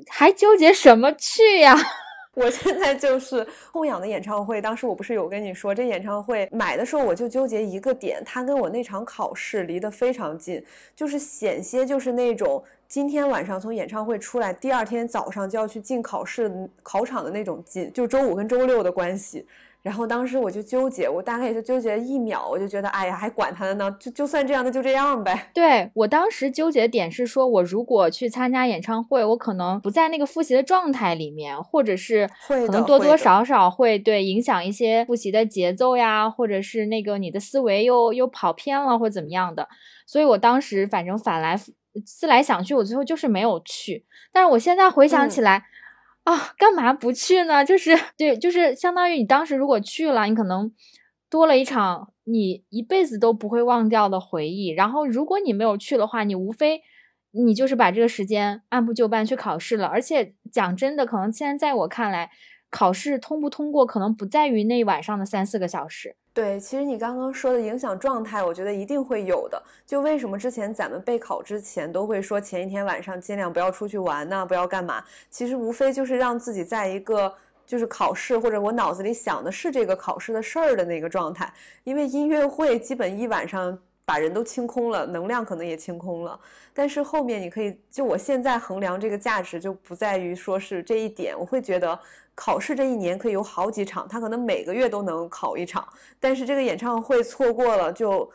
还纠结什么去呀？(laughs) 我现在就是后仰的演唱会，当时我不是有跟你说，这演唱会买的时候我就纠结一个点，它跟我那场考试离得非常近，就是险些就是那种今天晚上从演唱会出来，第二天早上就要去进考试考场的那种近，就周五跟周六的关系。然后当时我就纠结，我大概也就纠结一秒，我就觉得，哎呀，还管他的呢，就就算这样，那就这样呗。对我当时纠结的点是说，我如果去参加演唱会，我可能不在那个复习的状态里面，或者是可能多多少少会对影响一些复习的节奏呀，或者是那个你的思维又又跑偏了或怎么样的。所以我当时反正反来思来想去，我最后就是没有去。但是我现在回想起来。啊，干嘛不去呢？就是对，就是相当于你当时如果去了，你可能多了一场你一辈子都不会忘掉的回忆。然后如果你没有去的话，你无非你就是把这个时间按部就班去考试了。而且讲真的，可能现在在我看来，考试通不通过，可能不在于那晚上的三四个小时。对，其实你刚刚说的影响状态，我觉得一定会有的。就为什么之前咱们备考之前都会说前一天晚上尽量不要出去玩呢？不要干嘛？其实无非就是让自己在一个就是考试或者我脑子里想的是这个考试的事儿的那个状态。因为音乐会基本一晚上把人都清空了，能量可能也清空了。但是后面你可以，就我现在衡量这个价值就不在于说是这一点，我会觉得。考试这一年可以有好几场，他可能每个月都能考一场，但是这个演唱会错过了，就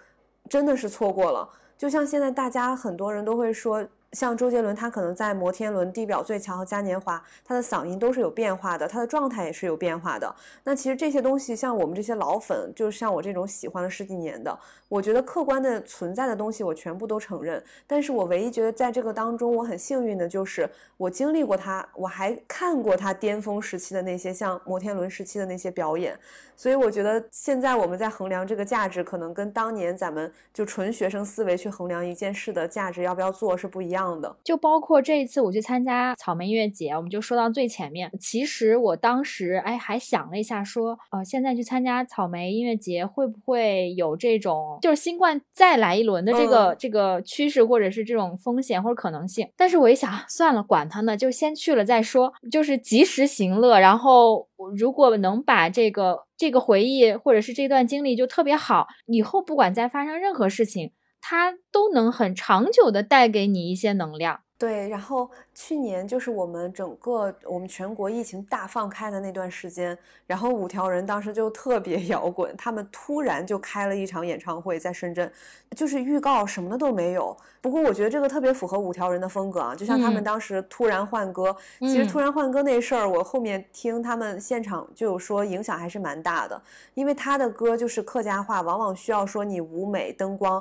真的是错过了。就像现在大家很多人都会说，像周杰伦，他可能在摩天轮、地表最强和嘉年华，他的嗓音都是有变化的，他的状态也是有变化的。那其实这些东西，像我们这些老粉，就像我这种喜欢了十几年的，我觉得客观的存在的东西，我全部都承认。但是我唯一觉得在这个当中，我很幸运的就是我经历过他，我还看过他巅峰时期的那些像摩天轮时期的那些表演。所以我觉得现在我们在衡量这个价值，可能跟当年咱们就纯学生思维去衡量一件事的价值要不要做是不一样的。就包括这一次我去参加草莓音乐节，我们就说到最前面。其实我当时哎还想了一下，说呃现在去参加草莓音乐节会不会有这种就是新冠再来一轮的这个这个趋势，或者是这种风险或者可能性？但是我一想，(laughs) 算了，管他呢，就先去了再说，就是及时行乐，然后。如果能把这个这个回忆或者是这段经历就特别好，以后不管再发生任何事情，它都能很长久的带给你一些能量。对，然后去年就是我们整个我们全国疫情大放开的那段时间，然后五条人当时就特别 (laughs) 摇滚，他们突然就开了一场演唱会在深圳，就是预告什么的都没有。不过我觉得这个特别符合五条人的风格啊，就像他们当时突然换歌，其实突然换歌那事儿，我后面听他们现场就有说影响还是蛮大的，因为他的歌就是客家话，往往需要说你舞美灯光。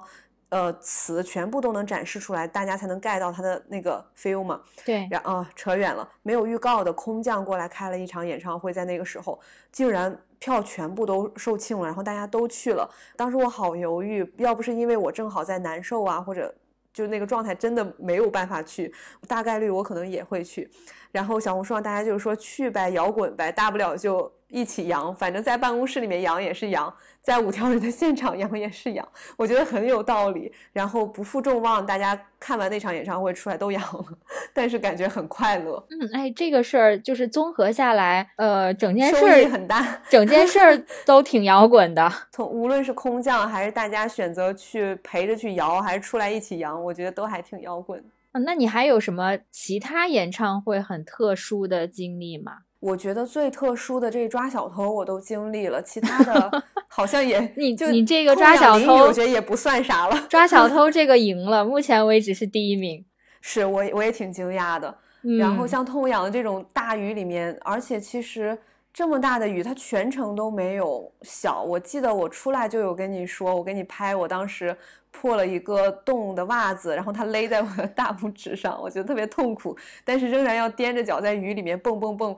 呃，词全部都能展示出来，大家才能 get 到他的那个 feel 嘛。对，然啊，扯远了，没有预告的空降过来开了一场演唱会，在那个时候竟然票全部都售罄了，然后大家都去了。当时我好犹豫，要不是因为我正好在难受啊，或者就那个状态真的没有办法去，大概率我可能也会去。然后小红书上大家就是说去呗，摇滚呗，大不了就。一起扬，反正在办公室里面扬也是扬，在五条人的现场 (laughs) 扬也是扬，我觉得很有道理。然后不负众望，大家看完那场演唱会出来都扬了，但是感觉很快乐。嗯，哎，这个事儿就是综合下来，呃，整件事儿很大，整件事儿 (laughs) 都挺摇滚的。从无论是空降，还是大家选择去陪着去摇，还是出来一起扬，我觉得都还挺摇滚。嗯，那你还有什么其他演唱会很特殊的经历吗？我觉得最特殊的这抓小偷我都经历了，其他的 (laughs) 好像也你就你这个抓小偷，我觉得也不算啥了。抓小 (laughs) 偷这个赢了，目前为止是第一名。是我我也挺惊讶的。然后像痛痒的这种大雨里面，而且其实这么大的雨，它全程都没有小。我记得我出来就有跟你说，我给你拍，我当时破了一个洞的袜子，然后它勒在我的大拇指上，我觉得特别痛苦，但是仍然要踮着脚在雨里面蹦蹦蹦。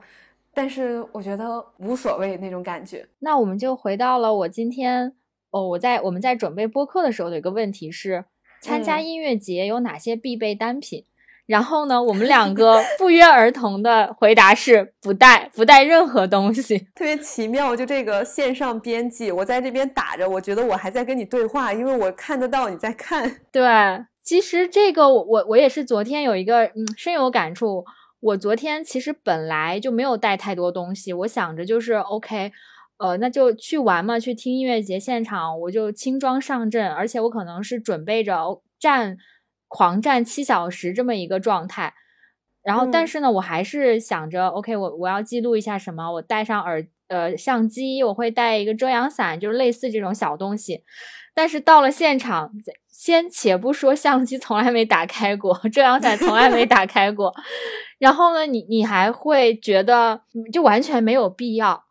但是我觉得无所谓那种感觉。那我们就回到了我今天哦，我在我们在准备播客的时候，的一个问题是：参加音乐节有哪些必备单品？然后呢，我们两个 (laughs) 不约而同的回答是不带，不带任何东西。特别奇妙，就这个线上编辑，我在这边打着，我觉得我还在跟你对话，因为我看得到你在看。对，其实这个我我也是昨天有一个嗯深有感触。我昨天其实本来就没有带太多东西，我想着就是 OK，呃，那就去玩嘛，去听音乐节现场，我就轻装上阵，而且我可能是准备着站狂站七小时这么一个状态。然后，但是呢，我还是想着 OK，我我要记录一下什么，我带上耳呃相机，我会带一个遮阳伞，就是类似这种小东西。但是到了现场，先且不说相机从来没打开过，遮阳伞从来没打开过。(laughs) 然后呢，你你还会觉得就完全没有必要，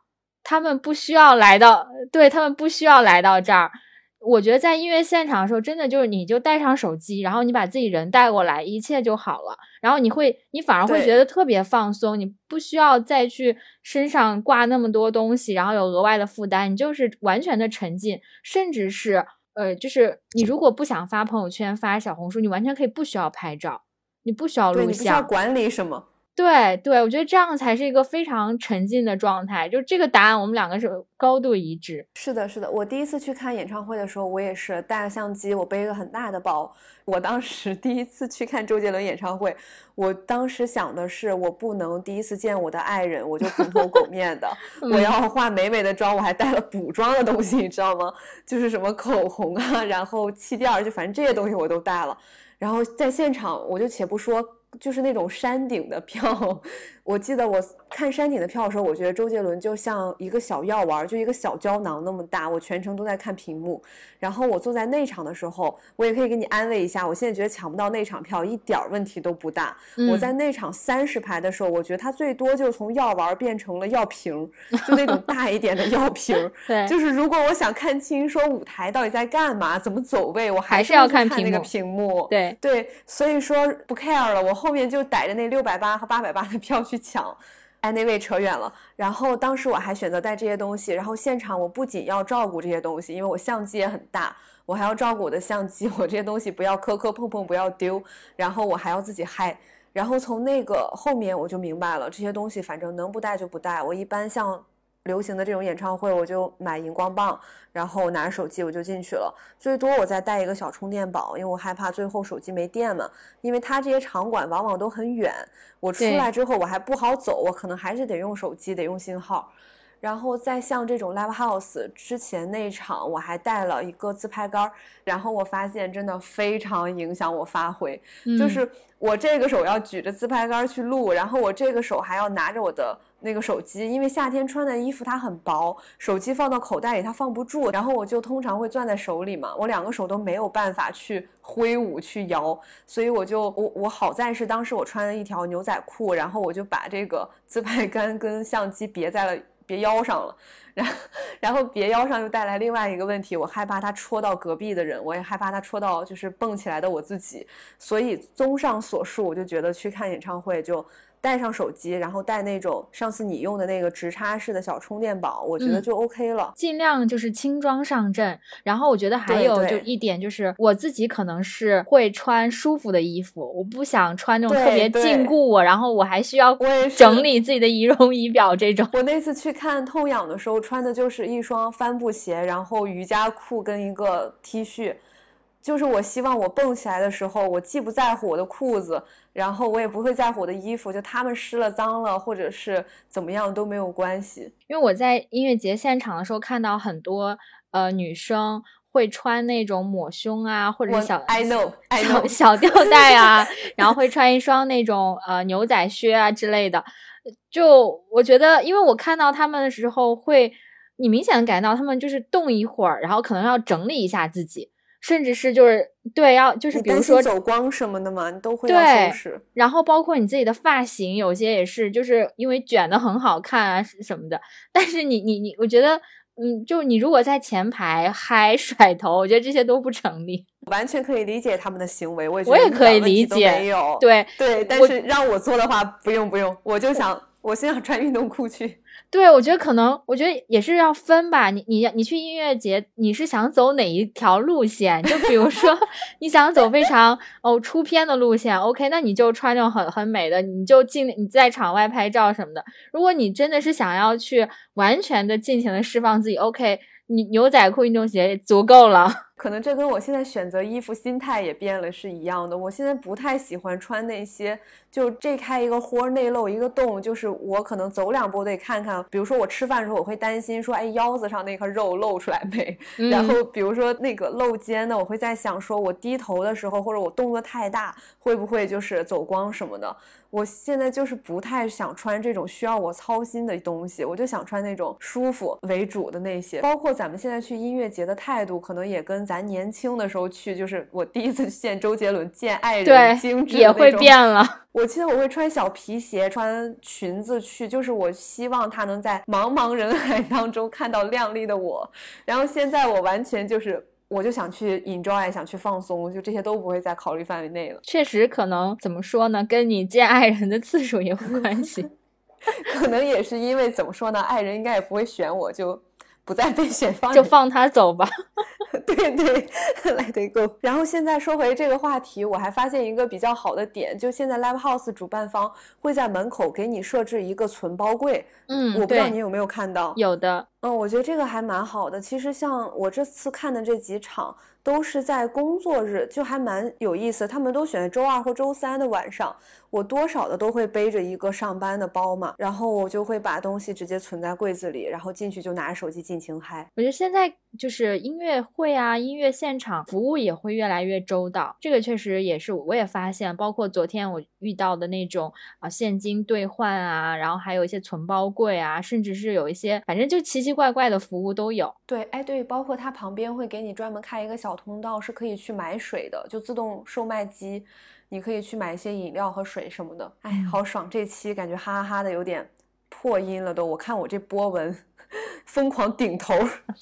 他们不需要来到，对他们不需要来到这儿。我觉得在音乐现场的时候，真的就是你就带上手机，然后你把自己人带过来，一切就好了。然后你会，你反而会觉得特别放松，你不需要再去身上挂那么多东西，然后有额外的负担，你就是完全的沉浸，甚至是呃，就是你如果不想发朋友圈、发小红书，你完全可以不需要拍照。你不需要录像，你不需要管理什么。对对，我觉得这样才是一个非常沉浸的状态。就这个答案，我们两个是高度一致。是的，是的。我第一次去看演唱会的时候，我也是带了相机，我背一个很大的包。我当时 (laughs) 第一次去看周杰伦演唱会，我当时想的是，我不能第一次见我的爱人，我就蓬头垢面的，(laughs) 我要化美美的妆，我还带了补妆的东西，你知道吗？就是什么口红啊，然后气垫，就反正这些东西我都带了。然后在现场，我就且不说，就是那种山顶的 (laughs) 票，我记得我看山顶的票的时候，我觉得周杰伦就像一个小药丸，就一个小胶囊那么大，我全程都在看屏幕。然后我坐在内场的时候，我也可以给你安慰一下，我现在觉得抢不到内场票一点问题都不大。我在内场三十排的时候，我觉得它最多就从药丸变成了药瓶，就那种大一点的药瓶。(laughs) 对，就是如果我想看清说舞台到底在干嘛，怎么走位，我还是要看那个屏幕。对对，所以说不 care 了，我后面就逮着那六百八和八百八的票去抢。，anyway，扯远了。然后当时我还选择带这些东西，然后现场我不仅要照顾这些东西，因为我相机也很大，我还要照顾我的相机，我这些东西不要磕磕碰碰，不要丢。然后我还要自己嗨。然后从那个后面我就明白了，这些东西反正能不带就不带。我一般像。流行的这种演唱会，我就买荧光棒，然后拿着手机我就进去了。最多我再带一个小充电宝，因为我害怕最后手机没电嘛。因为它这些场馆往往都很远，我出来之后我还不好走，我可能还是得用手机，得用信号。然后再像这种 live house 之前那场，我还带了一个自拍杆，然后我发现真的非常影响我发挥，就是我这个手要举着自拍杆去录，然后我这个手还要拿着我的那个手机，因为夏天穿的衣服它很薄，手机放到口袋里它放不住，然后我就通常会攥在手里嘛，我两个手都没有办法去挥舞去摇，所以我就我我好在是当时我穿了一条牛仔裤，然后我就把这个自拍杆跟相机别在了。别腰上了，然后然后别腰上又带来另外一个问题，我害怕它戳到隔壁的人，我也害怕它戳到就是蹦起来的我自己，所以综上所述，我就觉得去看演唱会就。带上手机，然后带那种上次你用的那个直插式的小充电宝，我觉得就 OK 了。尽量就是轻装上阵。然后我觉得还有就一点就是，我自己可能是会穿舒服的衣服，我不想穿那种特别禁锢我，然后我还需要整理自己的仪容仪表这种。我那次去看痛痒的时候，穿的就是一双帆布鞋，然后瑜伽裤跟一个 T 恤。就是我希望我蹦起来的时候，我既不在乎我的裤子，然后我也不会在乎我的衣服，就他们湿了、脏了，或者是怎么样都没有关系。因为我在音乐节现场的时候看到很多呃女生会穿那种抹胸啊，或者是小 I know 小小吊 (laughs) 带啊，然后会穿一双那种呃牛仔靴啊之类的。就我觉得，因为我看到他们的时候，会你明显的感觉到他们就是动一会儿，然后可能要整理一下自己。甚至是就是对要就是比如说走光什么的嘛，你都会要收拾。然后包括你自己的发型，有些也是就是因为卷的很好看啊什么的。但是你你你，我觉得嗯，就你如果在前排嗨 (laughs) 甩头，我觉得这些都不成立。完全可以理解他们的行为，我也我也可以理解。没有对对，但是让我做的话，不用不用，我就想我先想穿运动裤去。对，我觉得可能，我觉得也是要分吧。你你你去音乐节，你是想走哪一条路线？就比如说，(laughs) 你想走非常哦出片的路线，OK，那你就穿那种很很美的，你就尽你在场外拍照什么的。如果你真的是想要去完全的尽情的释放自己，OK，你牛仔裤、运动鞋足够了。可能这跟我现在选择衣服心态也变了是一样的。我现在不太喜欢穿那些就这开一个豁内露一个洞，就是我可能走两步得看看。比如说我吃饭的时候，我会担心说，哎，腰子上那块肉露出来没？(laughs) 然后比如说那个露肩的，我会在想说，我低头的时候或者我动作太大，会不会就是走光什么的？我现在就是不太想穿这种需要我操心的东西，我就想穿那种舒服为主的那些。包括咱们现在去音乐节的态度，可能也跟咱年轻的时候去，就是我第一次见周杰伦、见爱人，精致也会变了。我记得我会穿小皮鞋、穿裙子去，就是我希望他能在茫茫人海当中看到靓丽的我。然后现在我完全就是。我就想去 enjoy，想去放松，就这些都不会在考虑范围内了。确实，可能怎么说呢，跟你见爱人的次数也有关系。(laughs) 可能也是因为怎么说呢，爱人应该也不会选我，就不再被选放，就放他走吧。(laughs) 对对，Let it go。然后现在说回这个话题，我还发现一个比较好的点，就现在 live house 主办方会在门口给你设置一个存包柜。嗯，我不知道你有没有看到。有的。嗯，我觉得这个还蛮好的。其实像我这次看的这几场，都是在工作日，就还蛮有意思。他们都选周二或周三的晚上。我多少的都会背着一个上班的包嘛，然后我就会把东西直接存在柜子里，然后进去就拿着手机尽情嗨。我觉得现在就是音乐会啊，音乐现场服务也会越来越周到，这个确实也是我也发现，包括昨天我遇到的那种啊现金兑换啊，然后还有一些存包柜啊，甚至是有一些反正就奇奇怪怪的服务都有。对，哎对，包括它旁边会给你专门开一个小通道，是可以去买水的，就自动售卖机。你可以去买一些饮料和水什么的，哎，好爽！这期感觉哈哈哈的有点破音了都。我看我这波纹 (laughs) 疯狂顶头，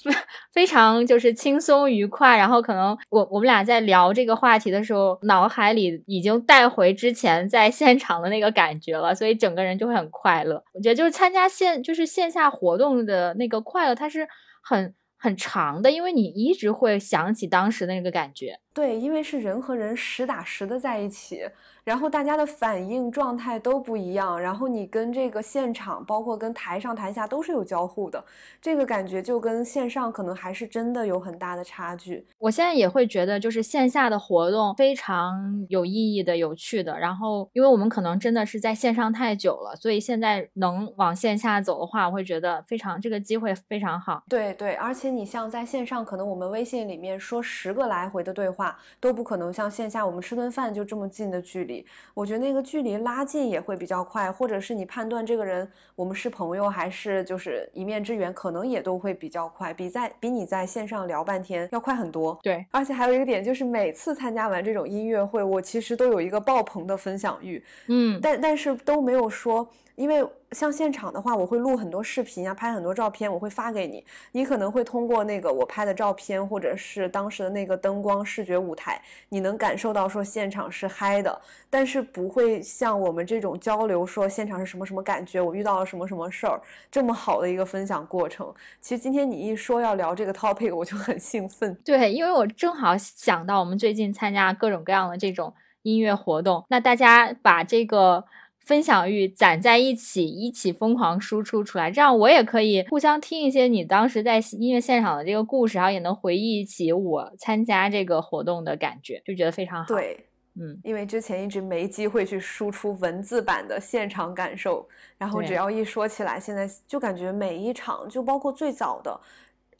(laughs) 非常就是轻松愉快。然后可能我我们俩在聊这个话题的时候，脑海里已经带回之前在现场的那个感觉了，所以整个人就会很快乐。我觉得就是参加线就是线下活动的那个快乐，它是很很长的，因为你一直会想起当时那个感觉。对，因为是人和人实打实的在一起，然后大家的反应状态都不一样，然后你跟这个现场，包括跟台上台下都是有交互的，这个感觉就跟线上可能还是真的有很大的差距。我现在也会觉得，就是线下的活动非常有意义的、有趣的。然后，因为我们可能真的是在线上太久了，所以现在能往线下走的话，我会觉得非常这个机会非常好。对对，而且你像在线上，可能我们微信里面说十个来回的对话。都不可能像线下我们吃顿饭就这么近的距离，我觉得那个距离拉近也会比较快，或者是你判断这个人我们是朋友还是就是一面之缘，可能也都会比较快，比在比你在线上聊半天要快很多。对，而且还有一个点就是每次参加完这种音乐会，我其实都有一个爆棚的分享欲，嗯，但但是都没有说。因为像现场的话，我会录很多视频啊，拍很多照片，我会发给你。你可能会通过那个我拍的照片，或者是当时的那个灯光、视觉舞台，你能感受到说现场是嗨的，但是不会像我们这种交流说现场是什么什么感觉，我遇到了什么什么事儿，这么好的一个分享过程。其实今天你一说要聊这个 topic，我就很兴奋。对，因为我正好想到我们最近参加各种各样的这种音乐活动，那大家把这个。分享欲攒在一起，一起疯狂输出出来，这样我也可以互相听一些你当时在音乐现场的这个故事，然后也能回忆起我参加这个活动的感觉，就觉得非常好。对，嗯，因为之前一直没机会去输出文字版的现场感受，然后只要一说起来，现在就感觉每一场，就包括最早的。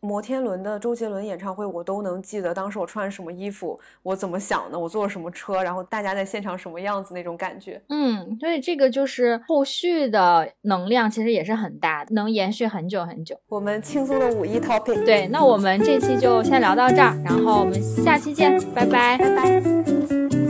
摩天轮的周杰伦演唱会，我都能记得当时我穿什么衣服，我怎么想的，我坐什么车，然后大家在现场什么样子那种感觉。嗯，所以这个就是后续的能量其实也是很大，能延续很久很久。我们轻松的五一 topic，对，那我们这期就先聊到这儿，然后我们下期见，拜拜，拜拜。